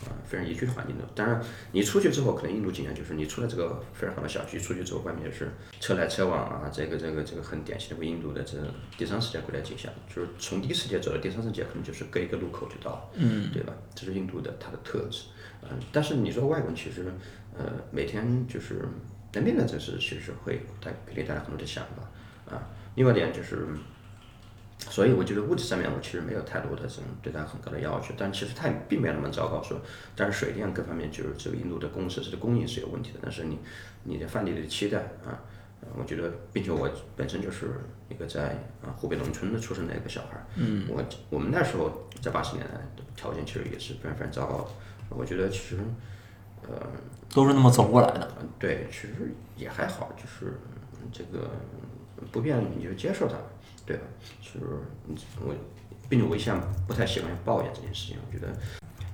啊，非常宜居的环境的。当然，你出去之后，可能印度景象就是你出了这个非常好的小区，出去之后外面就是车来车往啊，这个这个这个很典型的印度的这第三世界国家景象，就是从第一世界走到第三世界，可能就是隔一个路口就到了，嗯，对吧？这是印度的它的特质。嗯，但是你说外国人其实，呃，每天就是在面对城市，其实会带给你带来很多的想法啊。另外一点就是。所以我觉得物质上面我其实没有太多的这种对它很高的要求，但其实它也并没有那么糟糕。说，但是水电各方面就是这个印度的公设施的供应是有问题的。但是你你的饭店的期待啊，我觉得，并且我本身就是一个在啊湖北农村的出生的一个小孩儿，嗯，我我们那时候在八十年代的条件其实也是非常非常糟糕的。我觉得其实呃都是那么走过来的。对，其实也还好，就是这个不变你就接受它。对吧？就是我，并且我一向不太喜欢抱怨这件事情。我觉得，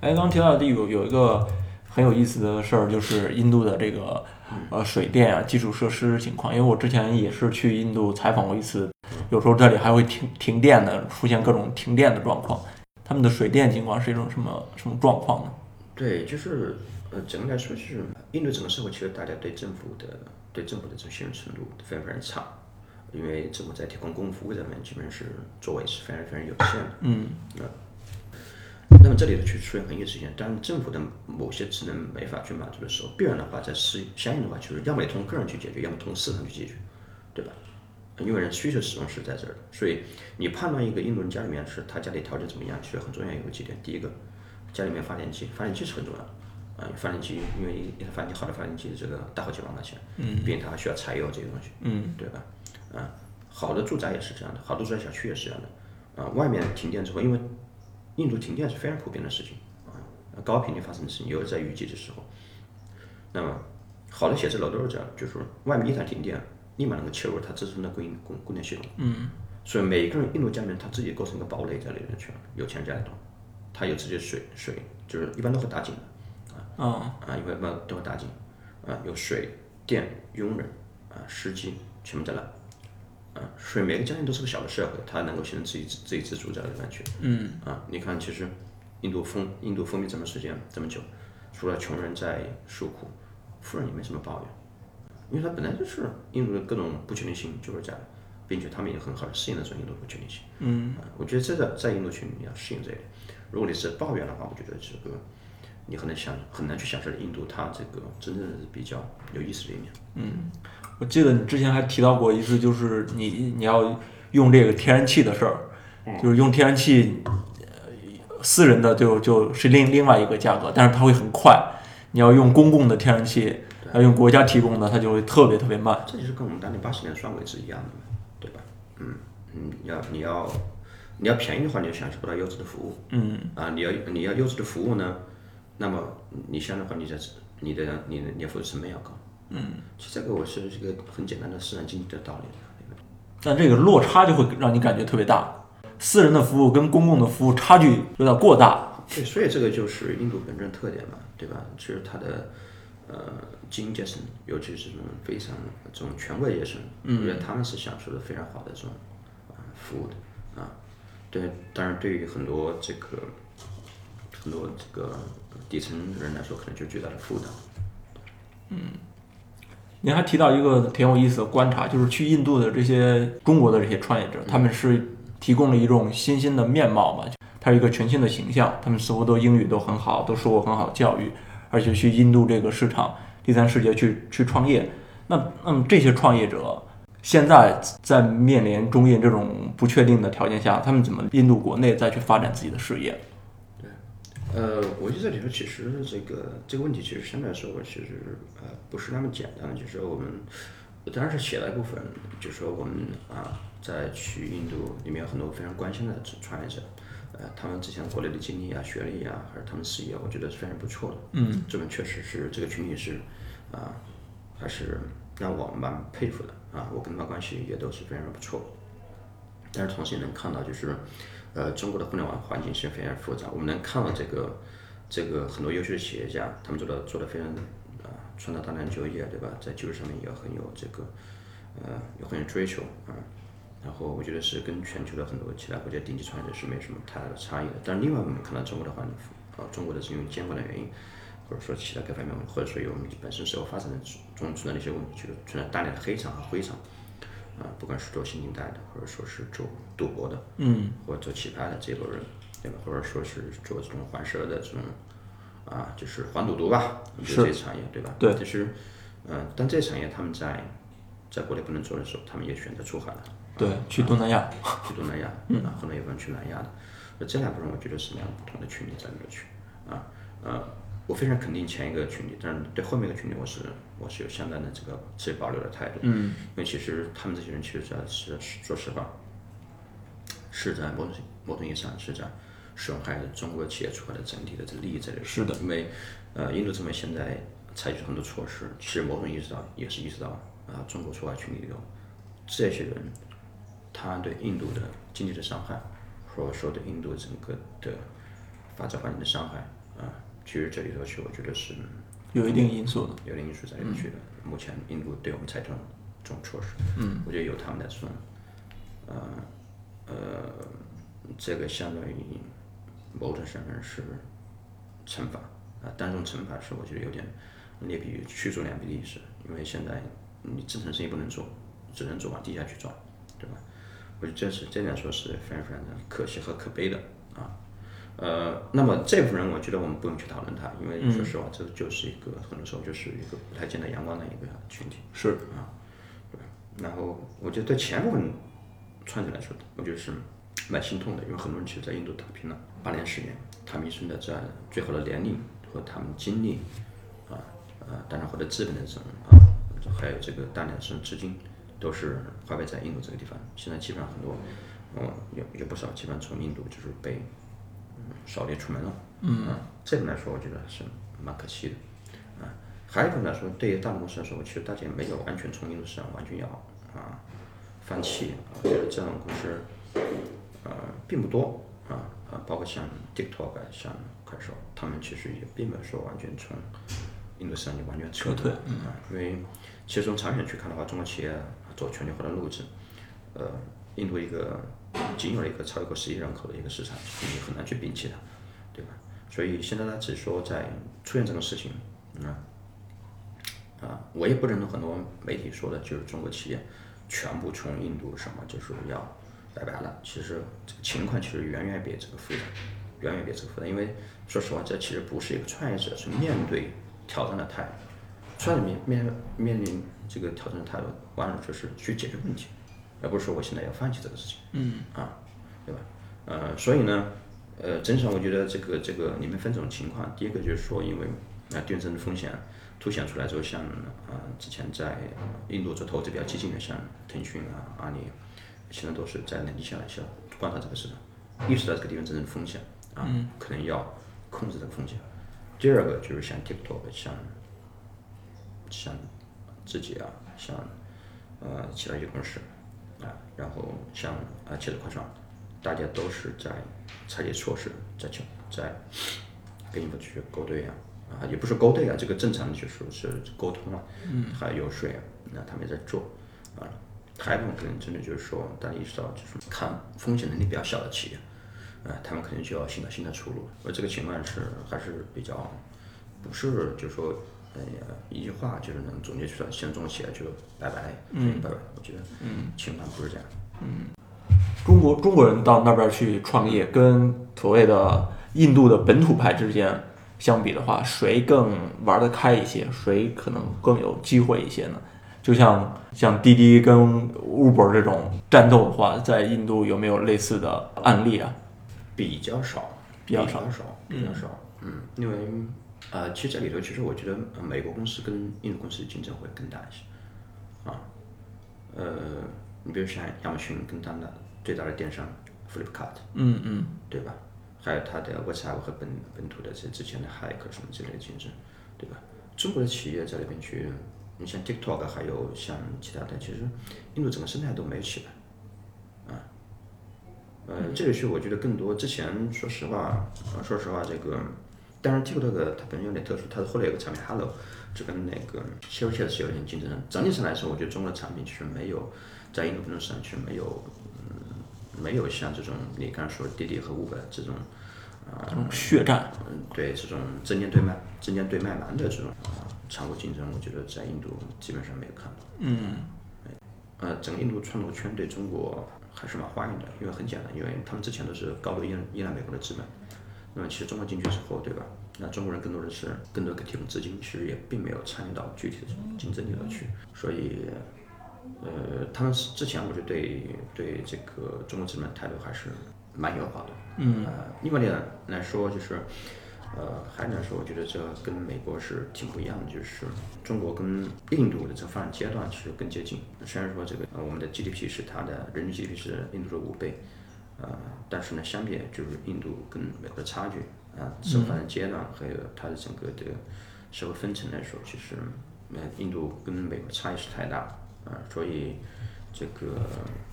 哎，刚刚提到的有有一个很有意思的事儿，就是印度的这个呃水电啊基础设施情况。因为我之前也是去印度采访过一次，有时候这里还会停停电的，出现各种停电的状况。他们的水电情况是一种什么什么状况呢？对，就是呃，整个来说，是印度整个社会其实大家对政府的对政府的这种信任程度非常非常差。因为政府在提供公共服务这方面，基本上是作为是非常非常有限的。嗯。那，那么这里头去出现很一个事情，当政府的某些职能没法去满足的时候，必然的话，在是相应的话，就是要么从个人去解决，要么从市场去解决，对吧？因为人需求始终是在这儿的，所以你判断一个印度人家里面是他家里条件怎么样，其实很重要有几点。第一个，家里面发电机，发电机是很重要的。啊，发电机，因为一台发电机好的发电机，这个大好几万块钱。嗯。毕竟它还需要柴油这些东西。嗯。对吧？啊，好的住宅也是这样的，好的住宅小区也是这样的。啊，外面停电之后，因为印度停电是非常普遍的事情啊，高频率发生的事情，尤其在雨季的时候。那么，好的写字楼都是这样，就是外面一旦停电，立马能够切入它自身的供应供供电系统。嗯。所以每一个人印度家里面，他自己构成一个堡垒在里面去了，有钱家里头，他有自己的水水，就是一般都会打井的。啊。啊，一般般都会打井。啊，有水电、佣人啊、司机全部在那。啊，所以每个家庭都是个小的社会，它能够形成自己自给自足这样的感觉。嗯。啊，你看，其实印度封印度封闭这么时间这么久，除了穷人在诉苦，富人也没什么抱怨，因为它本来就是印度的各种不确定性就是这样，并且他们也很好的适应了这种印度不确定性。嗯。啊，我觉得这个在印度群你要适应这一点。如果你是抱怨的话，我觉得这个你很难想很难去享受印度它这个真正的比较有意思的一面。嗯。我记得你之前还提到过一次，就是你你要用这个天然气的事儿，就是用天然气，私人的就就是另另外一个价格，但是它会很快。你要用公共的天然气，要用国家提供的，它就会特别特别慢。这就是跟我们当年八十年双轨制一样的嘛，对吧？嗯嗯，要你要你要便宜的话，你就享受不到优质的服务。嗯啊，你要你要优质的服务呢，那么你相应的话，你在你的你的你的付出成本要高。嗯，其实这个我是一个很简单的市场经济的道理。但这个落差就会让你感觉特别大，私人的服务跟公共的服务差距有点过大。对，所以这个就是印度本身特点嘛，对吧？其实它的呃精英阶层，尤其是这种非常这种权贵阶层，我觉得他们是享受的非常好的这种啊服务的啊。对，当然对于很多这个很多这个底层人来说，可能就巨大的负担。嗯。您还提到一个挺有意思的观察，就是去印度的这些中国的这些创业者，他们是提供了一种新兴的面貌嘛？他是一个全新的形象，他们似乎都英语都很好，都受过很好的教育，而且去印度这个市场、第三世界去去创业。那那么这些创业者现在在面临中印这种不确定的条件下，他们怎么印度国内再去发展自己的事业？呃，我觉得这里头其实这个这个问题其实相对来说，其实呃不是那么简单的。就是我们当然是写了一部分，就是说我们啊在去印度里面有很多非常关心的创业者，呃，他们之前国内的经历啊、学历啊，还是他们事业，我觉得是非常不错的。嗯，这边确实是这个群体是啊，还是让我蛮佩服的啊。我跟他们关系也都是非常不错，但是同时也能看到就是。呃，中国的互联网环境是非常复杂，我们能看到这个这个很多优秀的企业家，他们做的做的非常啊，创造大量就业，对吧？在技术上面也很有这个呃，有很有追求啊。然后我觉得是跟全球的很多其他国家顶级创业者是没什么太大的差异的。但是另外我们看到中国的环境，啊，中国的是因为监管的原因，或者说其他各方面，或者说有我们本身社会发展的中存在的一些问题，就存在大量的黑厂和灰厂。啊，不管是做新金贷的，或者说是做赌博的，嗯，或者做棋牌的这一波人，对吧？或者说是做这种环蛇的这种，啊，就是黄赌毒吧，这些产业，对吧？对。其实，嗯，但这些产业他们在在国内不能做的时候，他们也选择出海了。对，去东南亚。去东南亚，嗯，后来有人去南亚的，那这两部分我觉得是两个不同的群体在里面去，啊，呃。我非常肯定前一个群体，但是对后面一个群体，我是我是有相当的这个持保留的态度。嗯。因为其实他们这些人其实是说实话，是在某种某种意义上是在损害中国企业出口的整体的这利益在里。是的。因为呃，印度这边现在采取很多措施，其实某种意识到也是意识到啊，中国出海群体里头这些人，他对印度的经济的伤害，或者说对印度整个的发展环境的伤害啊。其实这里头去，我觉得是有一定因素的，有一定因素在里面去的。目前印度对我们采取这种措施，嗯，我觉得有他们的这种，呃呃，这个相当于某种身份是惩罚啊，但这种惩罚是我觉得有点劣币驱逐良币的意思，因为现在你正常生意不能做，只能做往地下去赚，对吧？我觉得这是这点说是非常非常的可惜和可悲的啊。呃，那么这部分人，我觉得我们不用去讨论他，因为说实话，这就是一个很多时候就是一个不太见得阳光的一个群体。是啊，对。然后我觉得对前部分创业者来说，我觉得是蛮心痛的，因为很多人其实，在印度打拼了八年、十年，他们一生的在最好的年龄和他们经历啊啊，当然获得资本的这种啊，还有这个大量的这种资金，都是花费在印度这个地方。现在基本上很多，嗯，有有不少基本上从印度就是被。少列出门了，嗯，这种来说，我觉得是蛮可惜的，啊，还有一种来说，对于大公司来说，其实大家也没有完全从印度市场完全要啊放弃，我觉得这种公司呃并不多，啊啊，包括像 TikTok、像快手，他们其实也并没有说完全从印度市场就完全撤退啊，因为其实从长远去看的话，中国企业走全球化的路子，呃，印度一个仅有的一个超过十亿人口的一个市场，你很难去摒弃它，对吧？所以现在呢，只是说在出现这种事情，啊，啊，我也不认同很多媒体说的，就是中国企业全部从印度什么就是要拜拜了。其实这个情况其实远远比这个复杂，远远比这个复杂。因为说实话，这其实不是一个创业者去面对挑战的态度，创业面面面临这个挑战的态度，完了就是去解决问题，而不是说我现在要放弃这个事情。嗯。啊，对吧？呃，所以呢。呃，正常我觉得这个这个里面分这种情况，第一个就是说，因为啊地震的风险凸显出来之后，像啊之前在印度做投资比较激进的，像腾讯啊、阿里，现在都是在冷静下来，想观察这个市场，意识到这个地方真正的风险啊，可能要控制这个风险。第二个就是像 TikTok，像像自己啊，像呃其他一些公司啊，然后像啊汽车快创。大家都是在采取措施，在去在跟你们去勾兑啊，啊，也不是勾兑啊，这个正常的就说是沟通啊，还有游说啊，那他们也在做啊。还有一部分可能真的就是说，大家意识到就是看风险能力比较小的企业，啊，他们可能就要寻找新的出路。而这个情况是还是比较不是，就是说，一句话就是能总结出来，现在中国企业就拜拜，嗯，拜拜。我觉得，嗯，情况不是这样，嗯。中国中国人到那边去创业，跟所谓的印度的本土派之间相比的话，谁更玩得开一些？谁可能更有机会一些呢？就像像滴滴跟 Uber 这种战斗的话，在印度有没有类似的案例啊？比较少，比较少，比较少。嗯，因为呃，其实这里头，其实我觉得美国公司跟印度公司的竞争会更大一些。啊，呃，你比如像亚马逊跟他们的。最大的电商，Flipkart，嗯嗯，对吧？还有它的 WhatsApp 和本本土的这之前的 Hike 什么之类的竞争，对吧？中国的企业在那边去，你像 TikTok，还有像其他的，其实印度整个生态都没有起来，啊，呃，这个是我觉得更多。之前说实话，说实话，这个当然 TikTok 它本身有点特殊，它后来有个产品 Hello，就跟那个 Snapchat 是有点竞争的。整体上来说，我觉得中国的产品其实没有在印度本土市场其实没有。嗯没有像这种你刚才说滴滴和 Uber 这种，啊，血战，嗯，对，这种针尖对麦、针尖对麦芒的这种啊，常规竞争，我觉得在印度基本上没有看到。嗯，呃，整个印度创投圈对中国还是蛮欢迎的，因为很简单，因为他们之前都是高度依依赖美国的资本，那么其实中国进去之后，对吧？那中国人更多的是更多给提供资金，其实也并没有参与到具体的竞争里头去，所以。呃，他们之前我觉得对对这个中国资本态度还是蛮友好的。嗯。呃，另外一点来说就是，呃，还来说，我觉得这跟美国是挺不一样的，就是中国跟印度的这发展阶段其实更接近。虽然说这个呃我们的 GDP 是它的人均 GDP 是印度的五倍，呃，但是呢，相比就是印度跟美国的差距啊，社会发展阶段还有它的整个的社会分层来说，其实呃印度跟美国差异是太大。啊，所以这个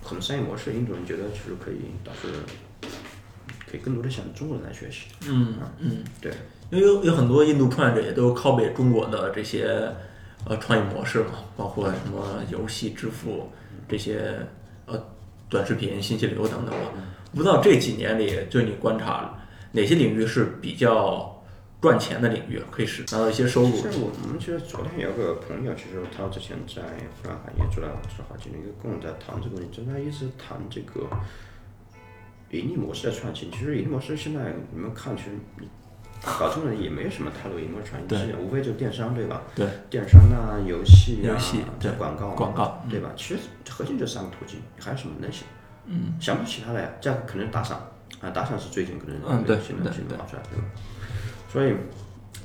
可能商业模式，印度人觉得其实可以导致，可以更多的向中国人来学习。嗯嗯，对，因为有有很多印度创业者也都 copy 中国的这些呃创业模式嘛，包括什么游戏支付这些呃短视频、信息流等等嘛。不知道这几年里，就你观察哪些领域是比较？赚钱的领域可以是拿到一些收入。其实我们其实昨天有个朋友，其实他之前在富兰行业做了做了好几年，跟我在谈这个问题，就他一直谈这个盈利模式的创新。其实盈利模式现在你们看，其实搞这种也没有什么太多盈利创新，无非就是电商对吧？对。电商啊，游戏啊，对广告广告对吧？其实核心就三个途径，还有什么能想？嗯。想不起他的呀？这样可能打赏啊，打赏是最近可能嗯对新的新的冒出来对吧？所以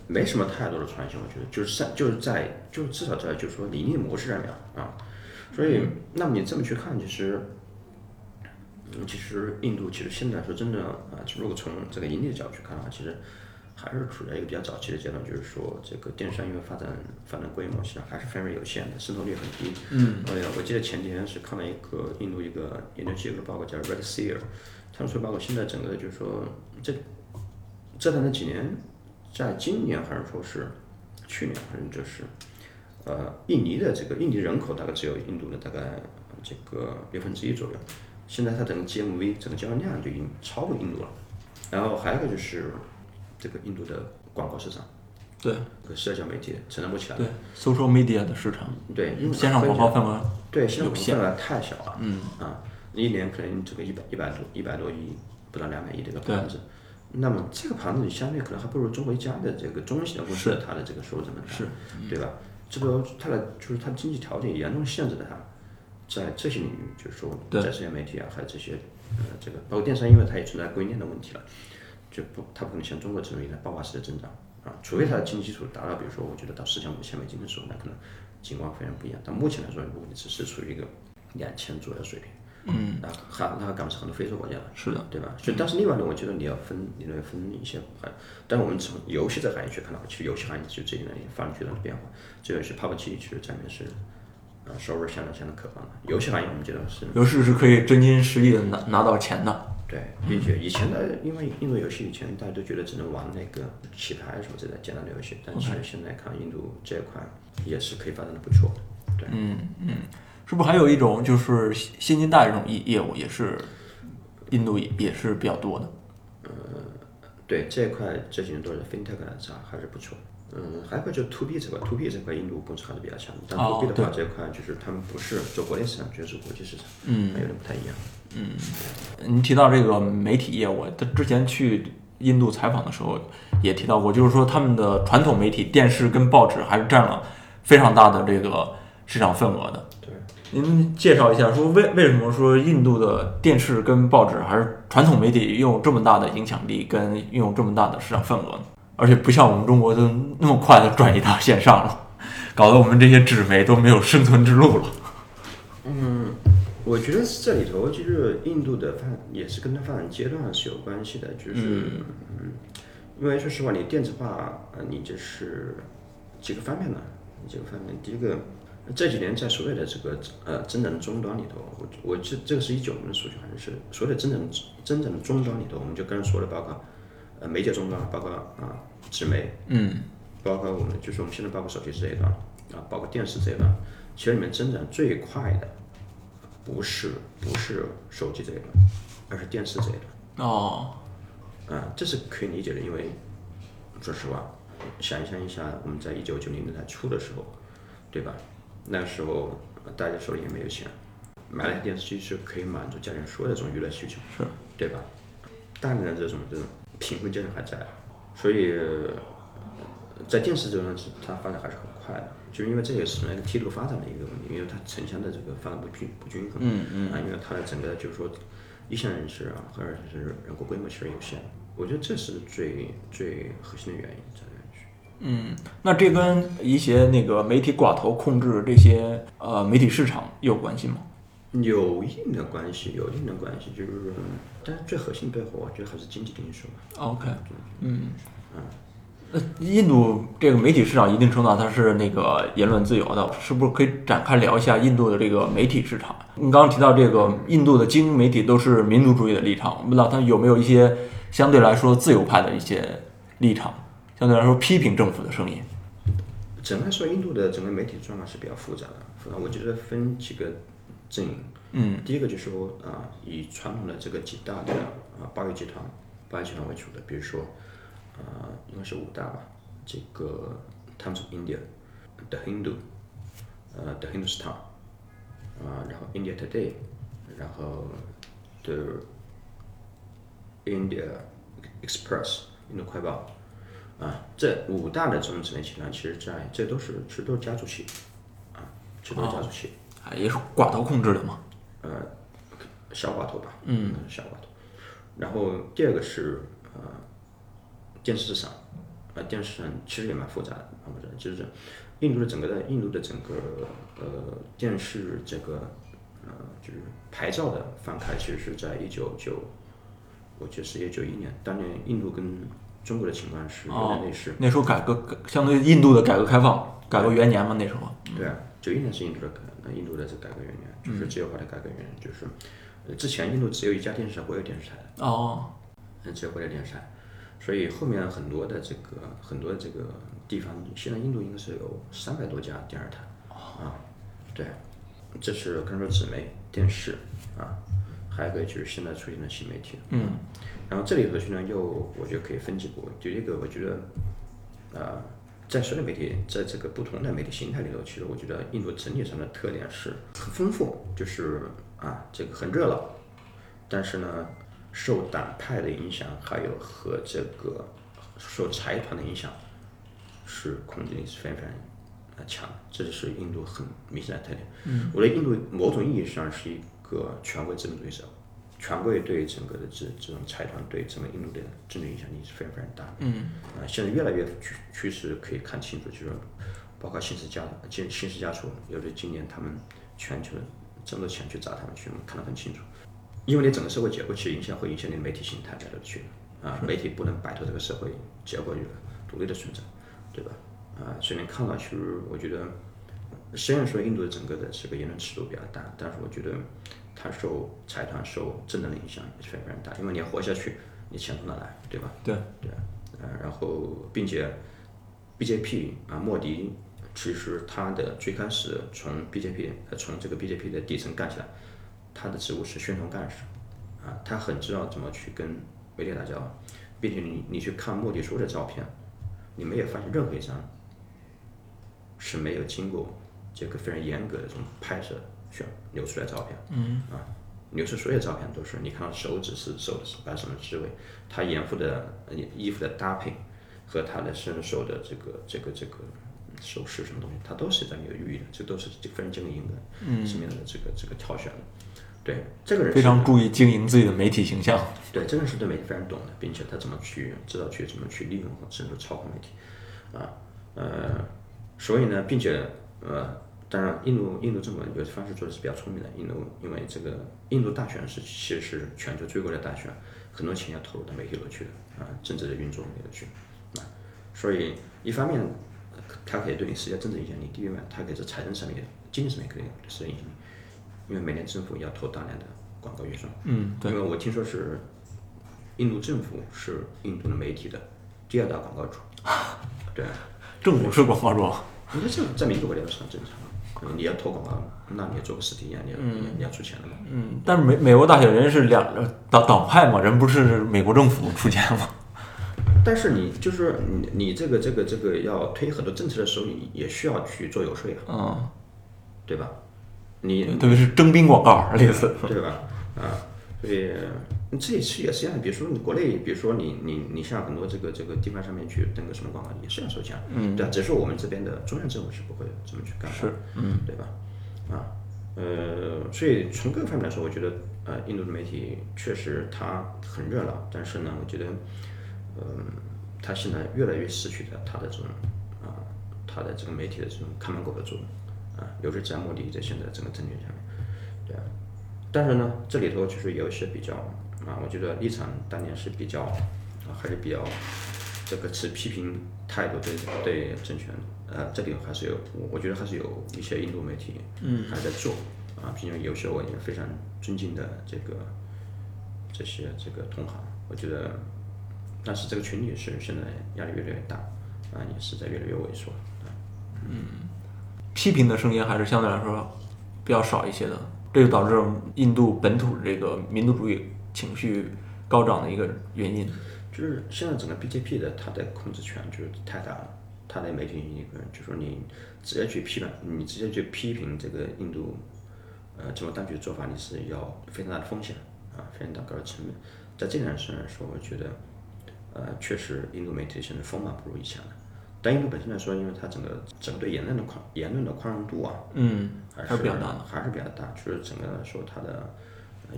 没什么太多的创新，我觉得就是在就是在就至少在就是说盈利模式上面啊，所以那么你这么去看，其实，嗯，其实印度其实现在说真的啊，如果从这个盈利的角度去看的话，其实还是处在一个比较早期的阶段，就是说这个电商因为发展发展规模实际上还是非常有限的，渗透率很低。嗯。哎呀，我记得前几天是看了一个印度一个研究机构的报告，叫 Red Seer，他们说报告现在整个就是说这这段那几年。在今年还是说是去年反正就是，呃，印尼的这个印尼人口大概只有印度的大概这个六分之一左右，现在它整个 GMV 整个交易量就已经超过印度了。然后还有一个就是这个印度的广告市场，对和社交媒体承担不起来。对，social media 的市场，对，因为线上广告份额对，线上广告份额太小了，嗯啊，一年可能这个一百一百多一百多亿，不到两百亿的一个盘子，那么这个盘子你相对可能还不如中国一家的这个中型的公司它的这个收入这么大，是，对吧？这个它的就是它的经济条件严重限制了它，在这些领域，就是说在社交媒体啊，还有这些呃这个包括电商，因为它也存在供应链的问题了，就不它不可能像中国这种一个爆发式的增长。啊，除非它的经济基础达到，比如说我觉得到四千五千美金的时候，那可能情况非常不一样。但目前来说，如果你只是处于一个两千左右水平，嗯，那还那还上很多非洲国家了，是的，对吧？所以，但是另外呢，我觉得你要分，你要分一些行，但是我们从游戏这个行业去看到，其实游戏行业就这几年也发生巨大的变化。这个是 PUBG，其实在面是，呃，收入相当相当可观的。游戏行业我们觉得是游戏是可以真金实意的拿拿到钱的。对，并且以前的，因为印度游戏以前大家都觉得只能玩那个棋牌什么之类的简单的游戏，但其实现在看印度这一块也是可以发展的不错的。对，是不是还有一种就是现金贷这种业业务也是印度也也是比较多的？对这一块这几年都是 fintech 来讲还是不错。嗯，还有就 to B 这块，to B 这块印度公司还是比较强的，但哦 to B 的话这一块就是他们不是做国内市场，全是国际市场，嗯，还有点不太一样。嗯您提到这个媒体业务，他之前去印度采访的时候也提到过，就是说他们的传统媒体电视跟报纸还是占了非常大的这个市场份额的。对，您介绍一下，说为为什么说印度的电视跟报纸还是传统媒体拥有这么大的影响力，跟拥有这么大的市场份额呢？而且不像我们中国都那么快的转移到线上了，搞得我们这些纸媒都没有生存之路了。嗯我觉得这里头就是印度的发展也是跟它发展阶段是有关系的，就是嗯因为说实话，你电子化，呃，你这是几个方面呢？几个方面，第一个。这几年在所有的这个呃增长的终端里头，我我这这个是一九年的数据，好像是所有的增长增长的终端里头，我们就刚才说的，包括呃媒介终端，包括啊纸媒，嗯，包括我们就是我们现在包括手机这一端啊，包括电视这一端，其实里面增长最快的不是不是手机这一端，而是电视这一端。哦，啊，这是可以理解的，因为说实话，想象一下，我们在一九九零年代初的时候，对吧？那时候呃大家手里也没有钱，买了台电视机是可以满足家里人所有的这种娱乐需求，是。对吧？大量的这种这种贫困阶层还在，所以呃在电视这个东西它发展还是很快的，就因为这也是那个梯度发展的一个问题，因为它城乡的这个发展不均不均衡，嗯嗯，啊，因为它的整个就是说一线城市啊，或者是人口规模其实有限，我觉得这是最最核心的原因在这里去。那这跟一些那个媒体寡头控制这些呃媒体市场有关系吗？有一定的关系，有一定的关系，就是，但是最核心背后，我觉得还是经济因素吧。OK，嗯嗯，那印度这个媒体市场一定程度上它是那个言论自由的，是不是可以展开聊一下印度的这个媒体市场？你刚刚提到这个印度的精英媒体都是民族主义的立场，我不知道它有没有一些相对来说自由派的一些立场，相对来说批评政府的声音。整个来说，印度的整个媒体状况是比较复杂的。复杂，我觉得分几个阵营。嗯，第一个就是说啊、以传统的这个几大的啊报业集团、报业集团为主的，比如说啊、应该是五大吧，这个 Times of India、The Hindu、呃 The Hindustan，啊、然后 India Today，然后 The India Express 印度快报。啊，这五大的这种纸媒集团，其实在这都是其实都是家族企业，啊，其实都是家族企业。啊，也是寡头控制的嘛。呃，小寡头吧，嗯，小寡头。然后第二个是呃电视市场，呃电视市场其实也蛮复杂的，蛮复杂的，就是印度的整个的印度的整个呃电视这个呃就是牌照的放开，其实是在一九九，我记得是一九九一年，当年印度跟中国的情况是有点类似，那时候改革相当于印度的改革开放，改革元年嘛，那时候。对啊，九一年是印度的改，那印度的这改革元年，就是自由化的改革元年，就是呃之前印度只有一家电视台，国有电视台的。哦，嗯，只有国内电视台。所以后面很多的这个很多的这个地方，现在印度应该是有三百多家电视台啊，对，这是刚才说纸媒、电视啊，还有一个就是现在出现的新媒体，嗯，然后这里头去呢，又我觉得可以分几步，就一个我觉得，啊。在所有媒体，在这个不同的媒体形态里头，其实我觉得印度整体上的特点是很丰富，就是啊，这个很热闹，但是呢，受党派的影响，还有和这个受财团的影响，是控制力是非常非常啊强，这就是印度很明显的特点。嗯，我觉得印度某种意义上是一个权贵资本主义社会。权贵对整个的这这种财团对整个印度的政治影响力是非常非常大的。嗯。啊，现在越来越趋趋势可以看清楚，就是包括新氏家、新新氏家族，尤其今年他们全球这么多钱去砸他们去，看得很清楚。因为你整个社会结构其实影响会影响你媒体形态来的去。啊，媒体不能摆脱这个社会结构的独立的存在，对吧？啊，所以你看到其实我觉得，虽然说印度的整个的这个言论尺度比较大，但是我觉得。它受财团、受政治的影响也是非常非常大，因为你要活下去，你钱从哪来，对吧？对对，呃，然后并且 BJP 啊，莫迪其实他的最开始从 BJP 呃从这个 BJP 的底层干起来，他的职务是宣传干事，啊，他很知道怎么去跟媒体打交道，并且你你去看莫迪所有的照片，你没有发现任何一张是没有经过这个非常严格的这种拍摄。选留出来照片，嗯啊，留出所有照片都是你看到手指是手是摆什么姿位，他衣服的衣服的搭配和他的身手的这个这个这个手势什么东西，他都是在有寓意的，这都是非常经营的，嗯，什么样的这个这个挑选的，对，这个人非常注意经营自己的媒体形象，对，这个人是对媒体非常懂的，并且他怎么去知道去怎么去利用和甚至操控媒体，啊呃，所以呢，并且呃。当然，印度印度政府有些方式做的是比较聪明的。印度因为这个印度大选是其实是全球最贵的大选，很多钱要投入到媒体里去的啊，政治的运作里头去啊。所以一方面，它可以对你施加政治影响力；，第二面，它可以在财政上面、经济上面可以施加影响力。因为每年政府要投大量的广告预算。嗯，对。因为我听说是印度政府是印度的媒体的第二大广告主。对。政府是广告主。你说这在民主国家是很正常。你要投广告，那你要做个实体店，你要你要出钱的嘛。嗯，但是美美国大选人是两党党派嘛，人不是美国政府出钱嘛。但是你就是你你这个这个这个要推很多政策的时候，你也需要去做游说啊。嗯，对吧？你特别是征兵广告类似，对吧？啊。所以，这也是也是一样。比如说，你国内，比如说你你你像很多这个这个地方上面去登个什么广告，也是要收钱，嗯，对只是我们这边的中央政府是不会这么去干的，是，嗯，对吧？啊，呃，所以从各个方面来说，我觉得，呃，印度的媒体确实它很热闹，但是呢，我觉得，嗯，它现在越来越失去了它的这种啊，它的这个媒体的这种看门狗的作用，啊，尤其是在莫迪在现在整个政权下面，对啊。但是呢，这里头就是有一些比较啊，我觉得立场当年是比较啊，还是比较这个持批评态度对对政权，呃，这里还是有，我我觉得还是有一些印度媒体嗯。还在做啊，毕竟有些我也非常尊敬的这个这些这个同行，我觉得，但是这个群体是现在压力越来越大啊，也是在越来越萎缩啊，嗯，批评的声音还是相对来说比较少一些的。这就导致印度本土这个民族主义情绪高涨的一个原因，就是现在整个 BJP 的它的控制权就是太大了，它的媒体一个，就说你直接去批判，你直接去批评这个印度，呃，政府当局的做法，你是要非常大的风险啊，非常大高的成本，在这点上来说，我觉得，呃，确实印度媒体现在风马不如以前了。但印度本身来说，因为它整个整个对言论的宽言论的宽容度啊，嗯，还是比较大，还是比较大。就是整个来说，它的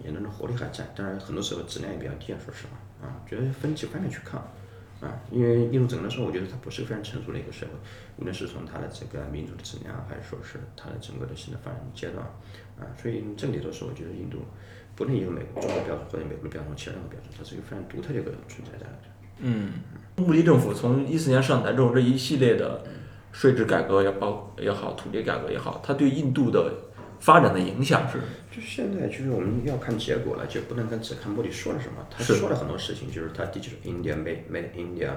言论的活力还在，但是很多时候质量也比较低。说实话，啊，觉得分几方面去看，啊，因为印度整个来说，我觉得它不是非常成熟的一个社会，无论是从它的这个民主的质量，还是说是它的整个的新的发展阶段，啊，所以这里头是我觉得印度不能一个美国中国标准或者美国的标准其他任何标准，它是一个非常独特的一个存在在的。嗯。穆迪政府从一四年上台之后，这一系列的税制改革也包也好，土地改革也好，它对印度的发展的影响是？就是现在就是我们要看结果了，就不能跟只看莫迪说了什么。他说了很多事情，就是他 Digital India、Made Made in India，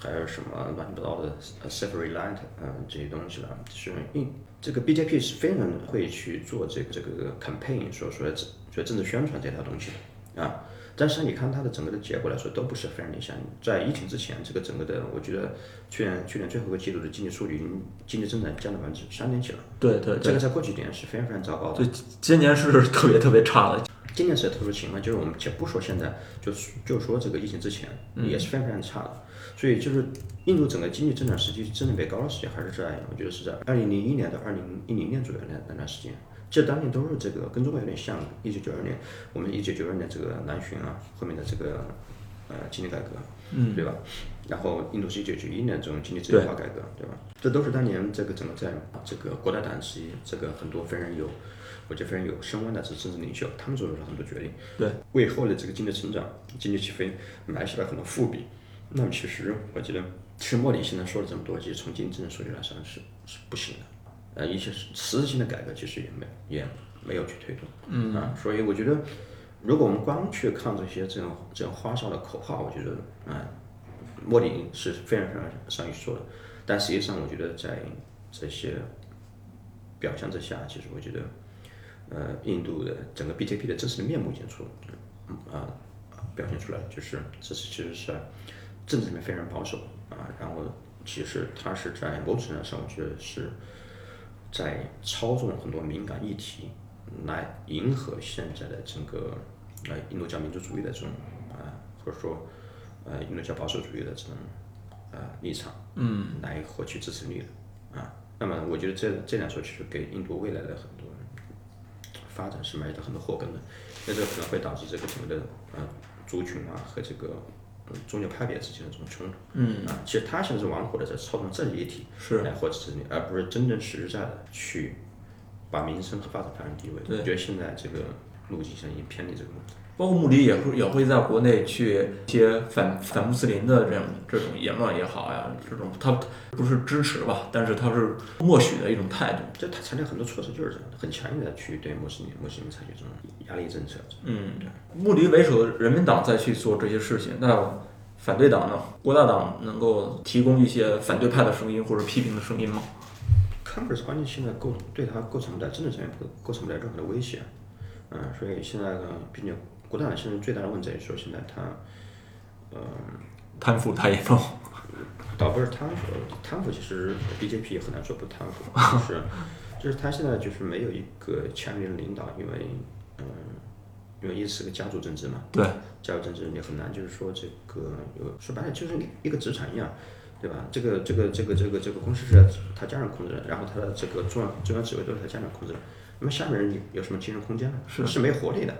还有什么乱七八糟的 Separate Land，嗯、这些东西了。就是印这个 BJP 是非常会去做这个这个 campaign，说说政说政治宣传这套东西的啊。但是你看它的整个的结果来说，都不是非常理想。在疫情之前，这个整个的，我觉得去年去年最后一个季度的经济数据，已经经济增长降到百分之三点几了。对对对，这个在过去几年是非常非常糟糕的。对，今年是特别特别差的。今年是特殊情况，就是我们且不说现在，就就说这个疫情之前也是非常非常差的。所以就是印度整个经济增长实际增长比较高的时间，还是在我觉得是在二零零一年到二零一零年左右那那段时间。其实当年都是这个跟中国有点像，一九九二年，我们一九九二年这个南巡啊，后面的这个呃经济改革，嗯，对吧？然后印度是一九九一年这种经济自由化改革，对吧？这都是当年这个整个在这个国大党时期这个很多非常有，我觉得非常有声望的这政治领袖，他们做出了很多决定，对，为后来这个经济成长、经济起飞埋下了很多伏笔。那么其实我觉得，其实莫里现在说了这么多，其实从经济政治数据来说是是不行的。呃，一些实质性的改革其实也没也没有去推动，嗯啊，所以我觉得，如果我们光去看这些这种这种花哨的口号，我觉得，啊，莫迪是非常非常善于说的，但实际上我觉得在这些表象之下，其实我觉得，呃，印度的整个 BTP 的真实的面目已经出，嗯啊表现出来，就是这是其实是政治里面非常保守啊，然后其实他是在某种程度上，我觉得是。在操纵很多敏感议题，来迎合现在的整个呃印度教民族主义的这种啊、或者说呃印度教保守主义的这种呃立场，嗯，来获取支持率的啊。那么我觉得这这两说其实给印度未来的很多发展是埋下很多祸根的，那这可能会导致这个整个的呃族群啊和这个。宗教派别之间的这种冲突，嗯。啊，其实他现在是玩火的，在操纵这一体是。来获取支持，而不是真正实实在在的去把民生和发展排在第一位。我觉得现在这个路径上已经偏离这个路子。包括穆迪也会也会在国内去一些反反穆斯林的这种这种言论也好呀，这种他不是支持吧，但是他是默许的一种态度。就他采取很多措施就是这样的，很强硬的去对穆斯林穆斯林采取这种压力政策。嗯，对。穆迪为首的人民党再去做这些事情，那反对党呢？国大党能够提供一些反对派的声音或者批评的声音吗？Congress 关键现在构对他构成不了政治上面构构成不了任何的威胁。嗯，所以现在呢，毕竟。国大现在最大的问题就是说，现在他，呃，贪腐太严重。倒不是贪腐，贪腐其实 BJP 很难说不贪腐，就是就是他现在就是没有一个强力的领导，因为嗯，因为一直是个家族政治嘛。对。家族政治你很难就是说这个有说白了就是一个职场一样，对吧？这个这个这个这个这个公司是他家人控制的，然后他的这个重要重要职位都是他家人控制的，那么下面人有什么竞争空间呢？是是没有活力的。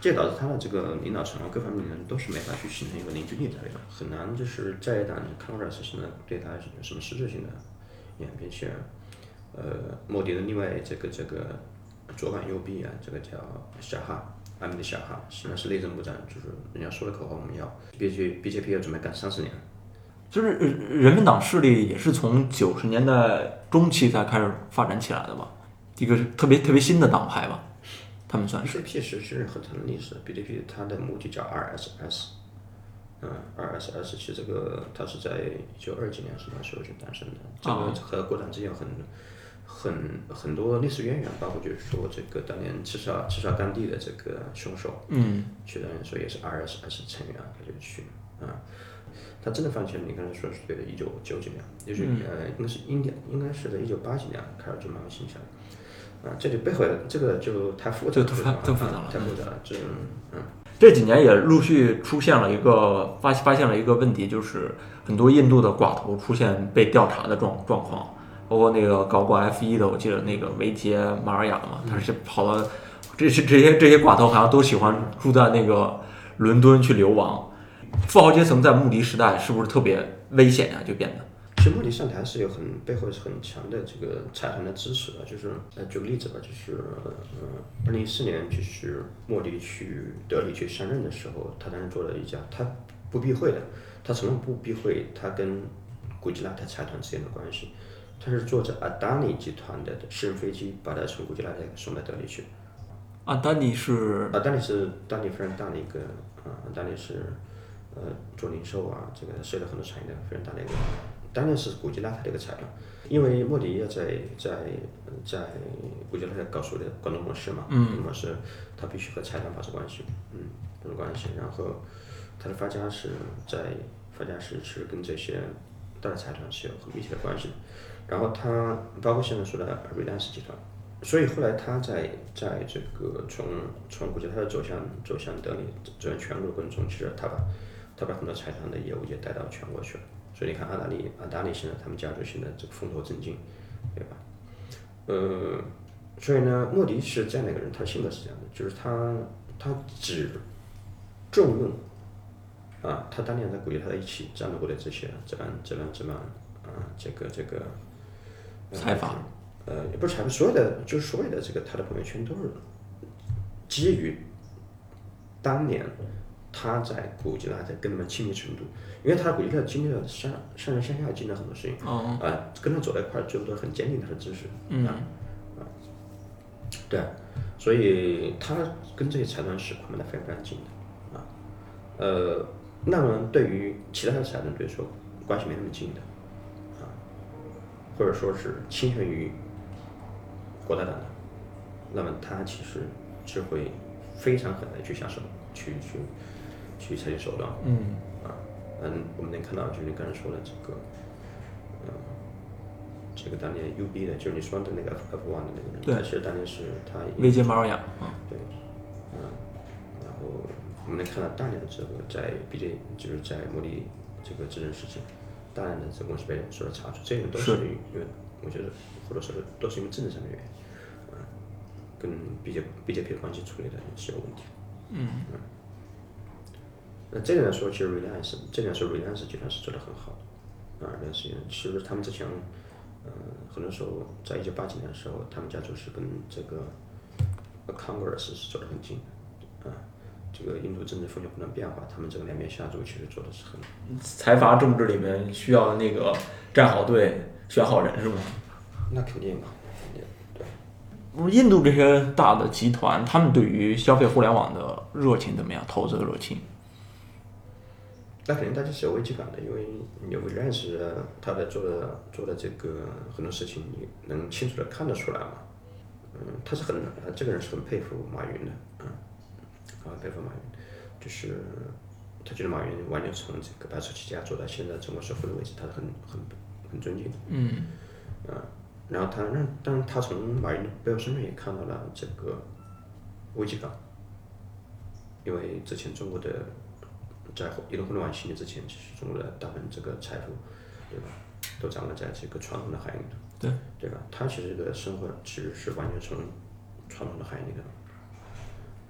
这导致他的这个领导层啊，各方面的人都是没法去形成一个凝聚力在里头，很难就是在党康拉斯现在对他有什么实质性的演变。且，呃，莫迪的另外这个这个左膀右臂啊，这个叫小哈，阿米的小哈，现在是内政部长，就是人家说的口号，我们要 B J B J P 要准备干三十年。就是人民党势力也是从九十年代中期才开始发展起来的吧，一个特别特别新的党派吧。他们算是。BJP 是是很长的历史，BDP 它的母体叫 RSS，嗯，RSS 其实这个它是在一九二几年是那时候就诞生的，这个和国产之间很很很多历史渊源，包括就是说这个当年刺杀刺杀甘地的这个凶手，嗯，去当年说也是 RSS 成员，他就去啊，他真的放弃了，你刚才说是对的，一九九几年，就是呃应该是应该应该是在一九八几年开始就慢慢形成。啊，这就背后这个就太复杂，太太复杂了，太复杂了。这嗯，这几年也陆续出现了一个发发现了一个问题，就是很多印度的寡头出现被调查的状状况，包括那个搞过 F 一的，我记得那个维杰马尔雅嘛，他是跑到这些这些这些寡头好像都喜欢住在那个伦敦去流亡，富豪阶层在穆迪时代是不是特别危险呀？就变得。莫迪上台是有很背后是很强的这个财团的支持的，就是呃举个例子吧，就是呃二零一四年就是莫迪去德里去上任的时候，他当时做了一家，他不避讳的，他从来不避讳他跟古吉拉特财团之间的关系，他是坐着阿达尼集团的私人飞机把他从古吉拉特送到德里去。阿达尼是阿达尼是当地非常大的一个啊，阿达尼是呃做零售啊，这个涉及到很多产业的非常大的一个，当然是古吉拉特这个财团，因为莫迪要在在在古吉拉特搞所谓的广东模式嘛，嗯，模式他必须和财团发生关系，嗯，发生关系，然后他的发家是在发家史是跟这些大的财团是有很密切的关系的，然后他包括现在说的瑞丹斯集团。所以后来他在在这个从从古吉他的走向走向德里走向全国的过程中，其实他把他把很多财团的业务也带到全国去了。所以你看阿达利阿达利现在他们家族现在这个风头正劲，对吧？呃，所以呢，莫迪是这样的一个人，他性格是这样的，就是他他只重用啊，他当年在鼓励他一起战斗过的这些这帮这帮这帮啊，这个这个采访。呃，也不是采访，所有的就是所有的这个他的朋友圈都是基于当年他在古吉拉在跟他们亲密程度，因为他古吉拉经历了上上上下下经历了很多事情，啊，跟他走在一块儿，最后都很坚定他的支持，啊，啊，对，所以他跟这些财团是捆绑的非常非常紧的，啊，呃，那么对于其他的财团对说关系没那么近的，啊，或者说是倾向于。国大党的，那么他其实是会非常狠的去下手，去去去采取手段。嗯。啊，嗯，我们能看到，就是你刚才说的这个，嗯，这个当年 UB 的，就是你说的那个 F F One 的那个人，对，其实当年是他。维杰马尔雅。对。嗯，然后我们能看到大量的这个在 BJ，就是在模拟这个智能事情，大量的这个公司被受到查处，这些都是因为我觉得或者说都是因为政治上的原因。跟 B J B J P 的关系处理的是有问题。嗯。嗯。那这个来说，其实 Reliance 这点来说，Reliance 集团是做的很好的。啊，但是其实他们之前，嗯，很多时候在一九八几年的时候，他们家族是跟这个 Congress 是走得很近的。啊，这个印度政治风向不断变化，他们这个两边下注其实做的是很。财阀政治里面需要那个站好队、选好人是吗？那肯定嘛。印度这些大的集团，他们对于消费互联网的热情怎么样？投资的热情？那肯定大家是有危机感的，因为你有认识他在做的做的这个很多事情，你能清楚的看得出来嘛？嗯，他是很这个人是很佩服马云的，嗯，啊，佩服马云，就是他觉得马云完全从这个白手起家做到现在中国首富的位置，他是很很很尊敬的，嗯，啊。然后他让，但是他从马云的背后身上也看到了这个危机感，因为之前中国的在移动互联网兴起之前，其实中国的大部分这个财富，对吧，都掌握在这个传统的行业里头，对，对吧？他其实的生活其实是完全从传统的行业里头，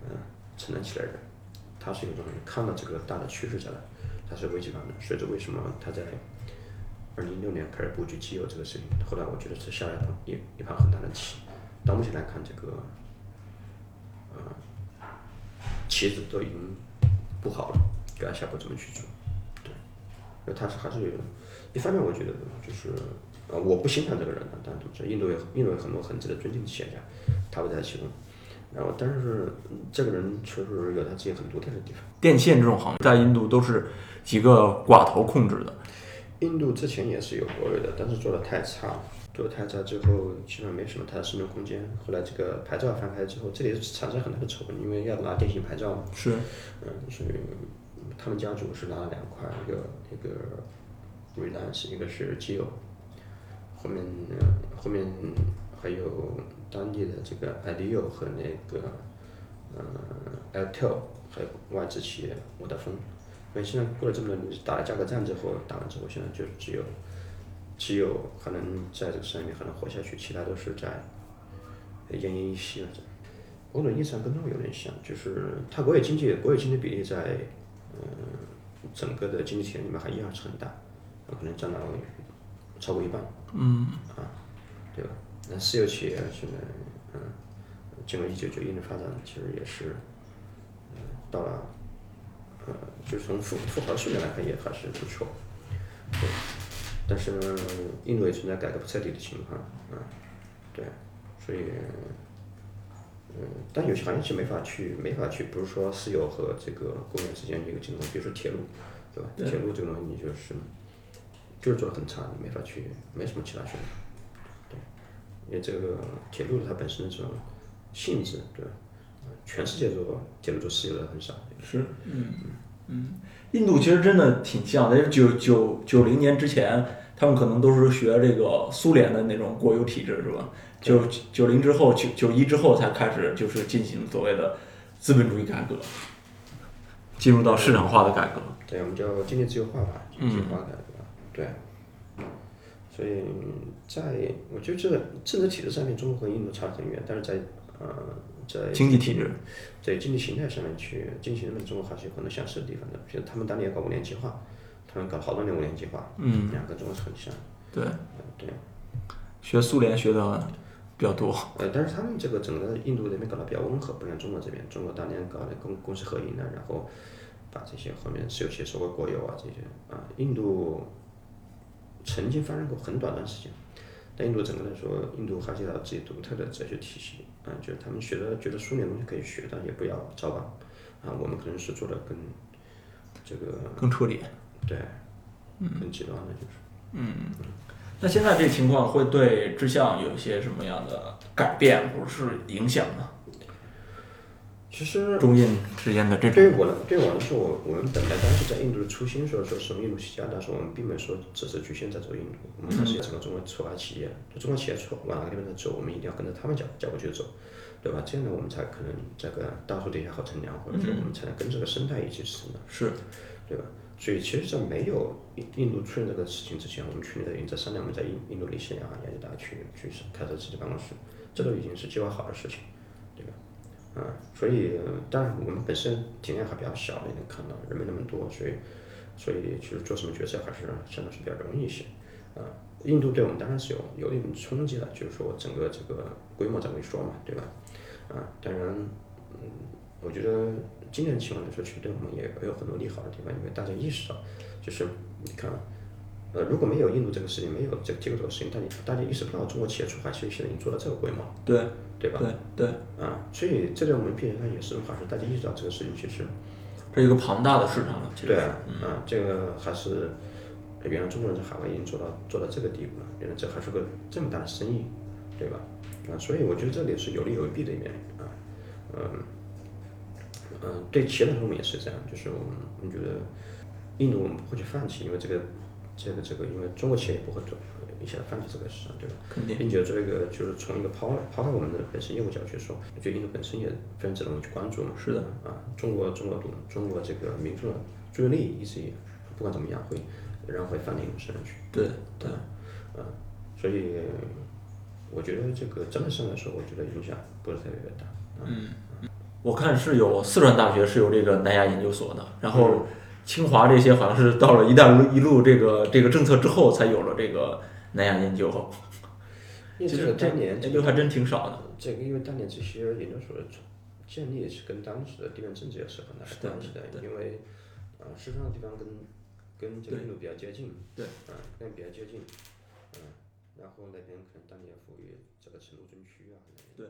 嗯，承担起来的。他是一种看到这个大的趋势下来，他是危机感的。所以这为什么他在？二零一六年开始布局机油这个事情，后来我觉得是下了一一盘很大的棋。到目前来看，这个，呃，棋子都已经布好了，给他下步怎么去做？对，那他是还是有，一方面我觉得就是，呃，我不欣赏这个人啊，但是印度有印度有很多很值得尊敬的企业家，他不在其中。然后，但是这个人确实有他自己很独特的地方。电线这种行业在印度都是几个寡头控制的。印度之前也是有国有的，但是做的太差，做的太差之后，基本上没什么太大生存空间。后来这个牌照翻开之后，这里产生很大的丑闻，因为要拿电信牌照嘛。是。嗯，所以他们家族是拿了两块，一个一个 Relance，一个是基友，后面后面还有当地的这个 IDEO 和那个嗯 Altel，还有外资企业沃达丰。因为现在过了这么多年，打了价格战之后，打完之后，现在就只有，只有还能在这个市场里还能活下去，其他都是在奄奄一息了。某种意义上跟中国有点像，就是它国有经济国有经济比例在嗯整个的经济体里面还依然是很大，可能占到超过一半。嗯。啊，对吧？那私有企业现在嗯，经过一九九一年发展，其实也是嗯到了。呃，就是从富富豪数量来看，也还是不错。对，但是呢，印度也存在改革不彻底的情况，啊，对，所以，嗯，但有些行业是没法去，没法去，不是说私有和这个公有之间的一个竞争，比如说铁路，对吧？铁路这个东西你就是，就是做的很差，你没法去，没什么其他选择，对，因为这个铁路它本身的这种性质，对吧？全世界做铁路做私有的很少，是，嗯嗯，印度其实真的挺像的，就是九九九零年之前，他们可能都是学这个苏联的那种国有体制，是吧？九九零之后，九九一之后才开始就是进行所谓的资本主义改革，进入到市场化的改革。对，我们叫经济自由化吧，经济自由化改革，对。所以在我觉得这个政治体制上面，中国和印度差得很远，但是在呃在经济体制，在经济形态上面去经济形态，中国还是有很多相似的地方的。比如他们当年搞五年计划，他们搞了好多年五年计划，嗯，两个中国是很像，对，嗯对。学苏联学的比较多。呃，但是他们这个整个印度那边搞得比较温和，不像中国这边。中国当年搞的公公私合营的，然后把这些后面私有企业收归国有啊这些啊，印度曾经发生过很短段时间，但印度整个来说，印度还是有自己独特的哲学体系啊，就是他们学的觉得苏联东西可以学，但也不要照搬啊，我们可能是做的更这个更彻底。对，很极端的就是。嗯那现在这个情况会对志向有一些什么样的改变或者是影响呢？其实中印之间的这种对于我来，对我来说，我我们本来当时在印度的初心说说什么印度起家，但是我们并没有说只是局限在走印度，我们还是有整个中国出发企业，就中国企业出往哪个地方在走，我们一定要跟着他们脚脚步去走，对吧？这样呢，我们才可能这个大树底下好乘凉，或者说我们才能跟这个生态一起成长，是对吧？所以其实，在没有印印度出现这个事情之前，我们去年已经在商量，我们在印印度尼西亚、雅加达去去开设自己办公室，这都已经是计划好的事情，对吧？啊，所以当然我们本身体量还比较小，也能看到人没那么多，所以所以其实做什么决策还是相对是比较容易一些。啊，印度对我们当然是有有一定冲击的，就是说整个这个规模怎么一说嘛，对吧？啊，当然，嗯，我觉得今年的情况来说，其实对我们也有很多利好的地方，因为大家意识到，就是你看。呃，如果没有印度这个事情，没有这个结果这个事情，大家大家意识不到中国企业出海其实现在已经做到这个规模，对。对。吧？对。对，啊，所以这对。我们变上也是好事，大家意识到这个事情其实这是一个庞大的市场了。对。啊，啊，这个还是原来中国人在海外已经做到做到这个地步了，原来这还是个这么大的生意，对。吧？啊，所以我觉得这里是有利有弊的一面啊，嗯嗯，对企业来说我们也是这样，就是我们我们觉得印度我们不会去放弃，因为这个这个这个，因为中国企业也不会做一下子放弃这个市场，对吧？肯定并且这个就是从一个抛抛开我们的本身业务角度去说，我觉得印度本身也非常值得我们去关注嘛。是的啊，中国中国中国这个民众的注意力一直也不管怎么样会然后会放到印度身上去。对对，啊，所以我觉得这个整体上来说，我觉得影响不是特别特别大。嗯，我看是有四川大学是有这个南亚研究所的，然后清华这些好像是到了“一带一路”这个这个政策之后，才有了这个南亚研究。这个其实当年研究还真挺少的。这个因为当年这些研究所的建立是跟当时的地缘政治也是很大的关系的，因为啊，四川的地方跟跟这个印度比较接近，对，啊，跟比较接近，嗯，然后那边可能当年赋予这个成都军区啊，对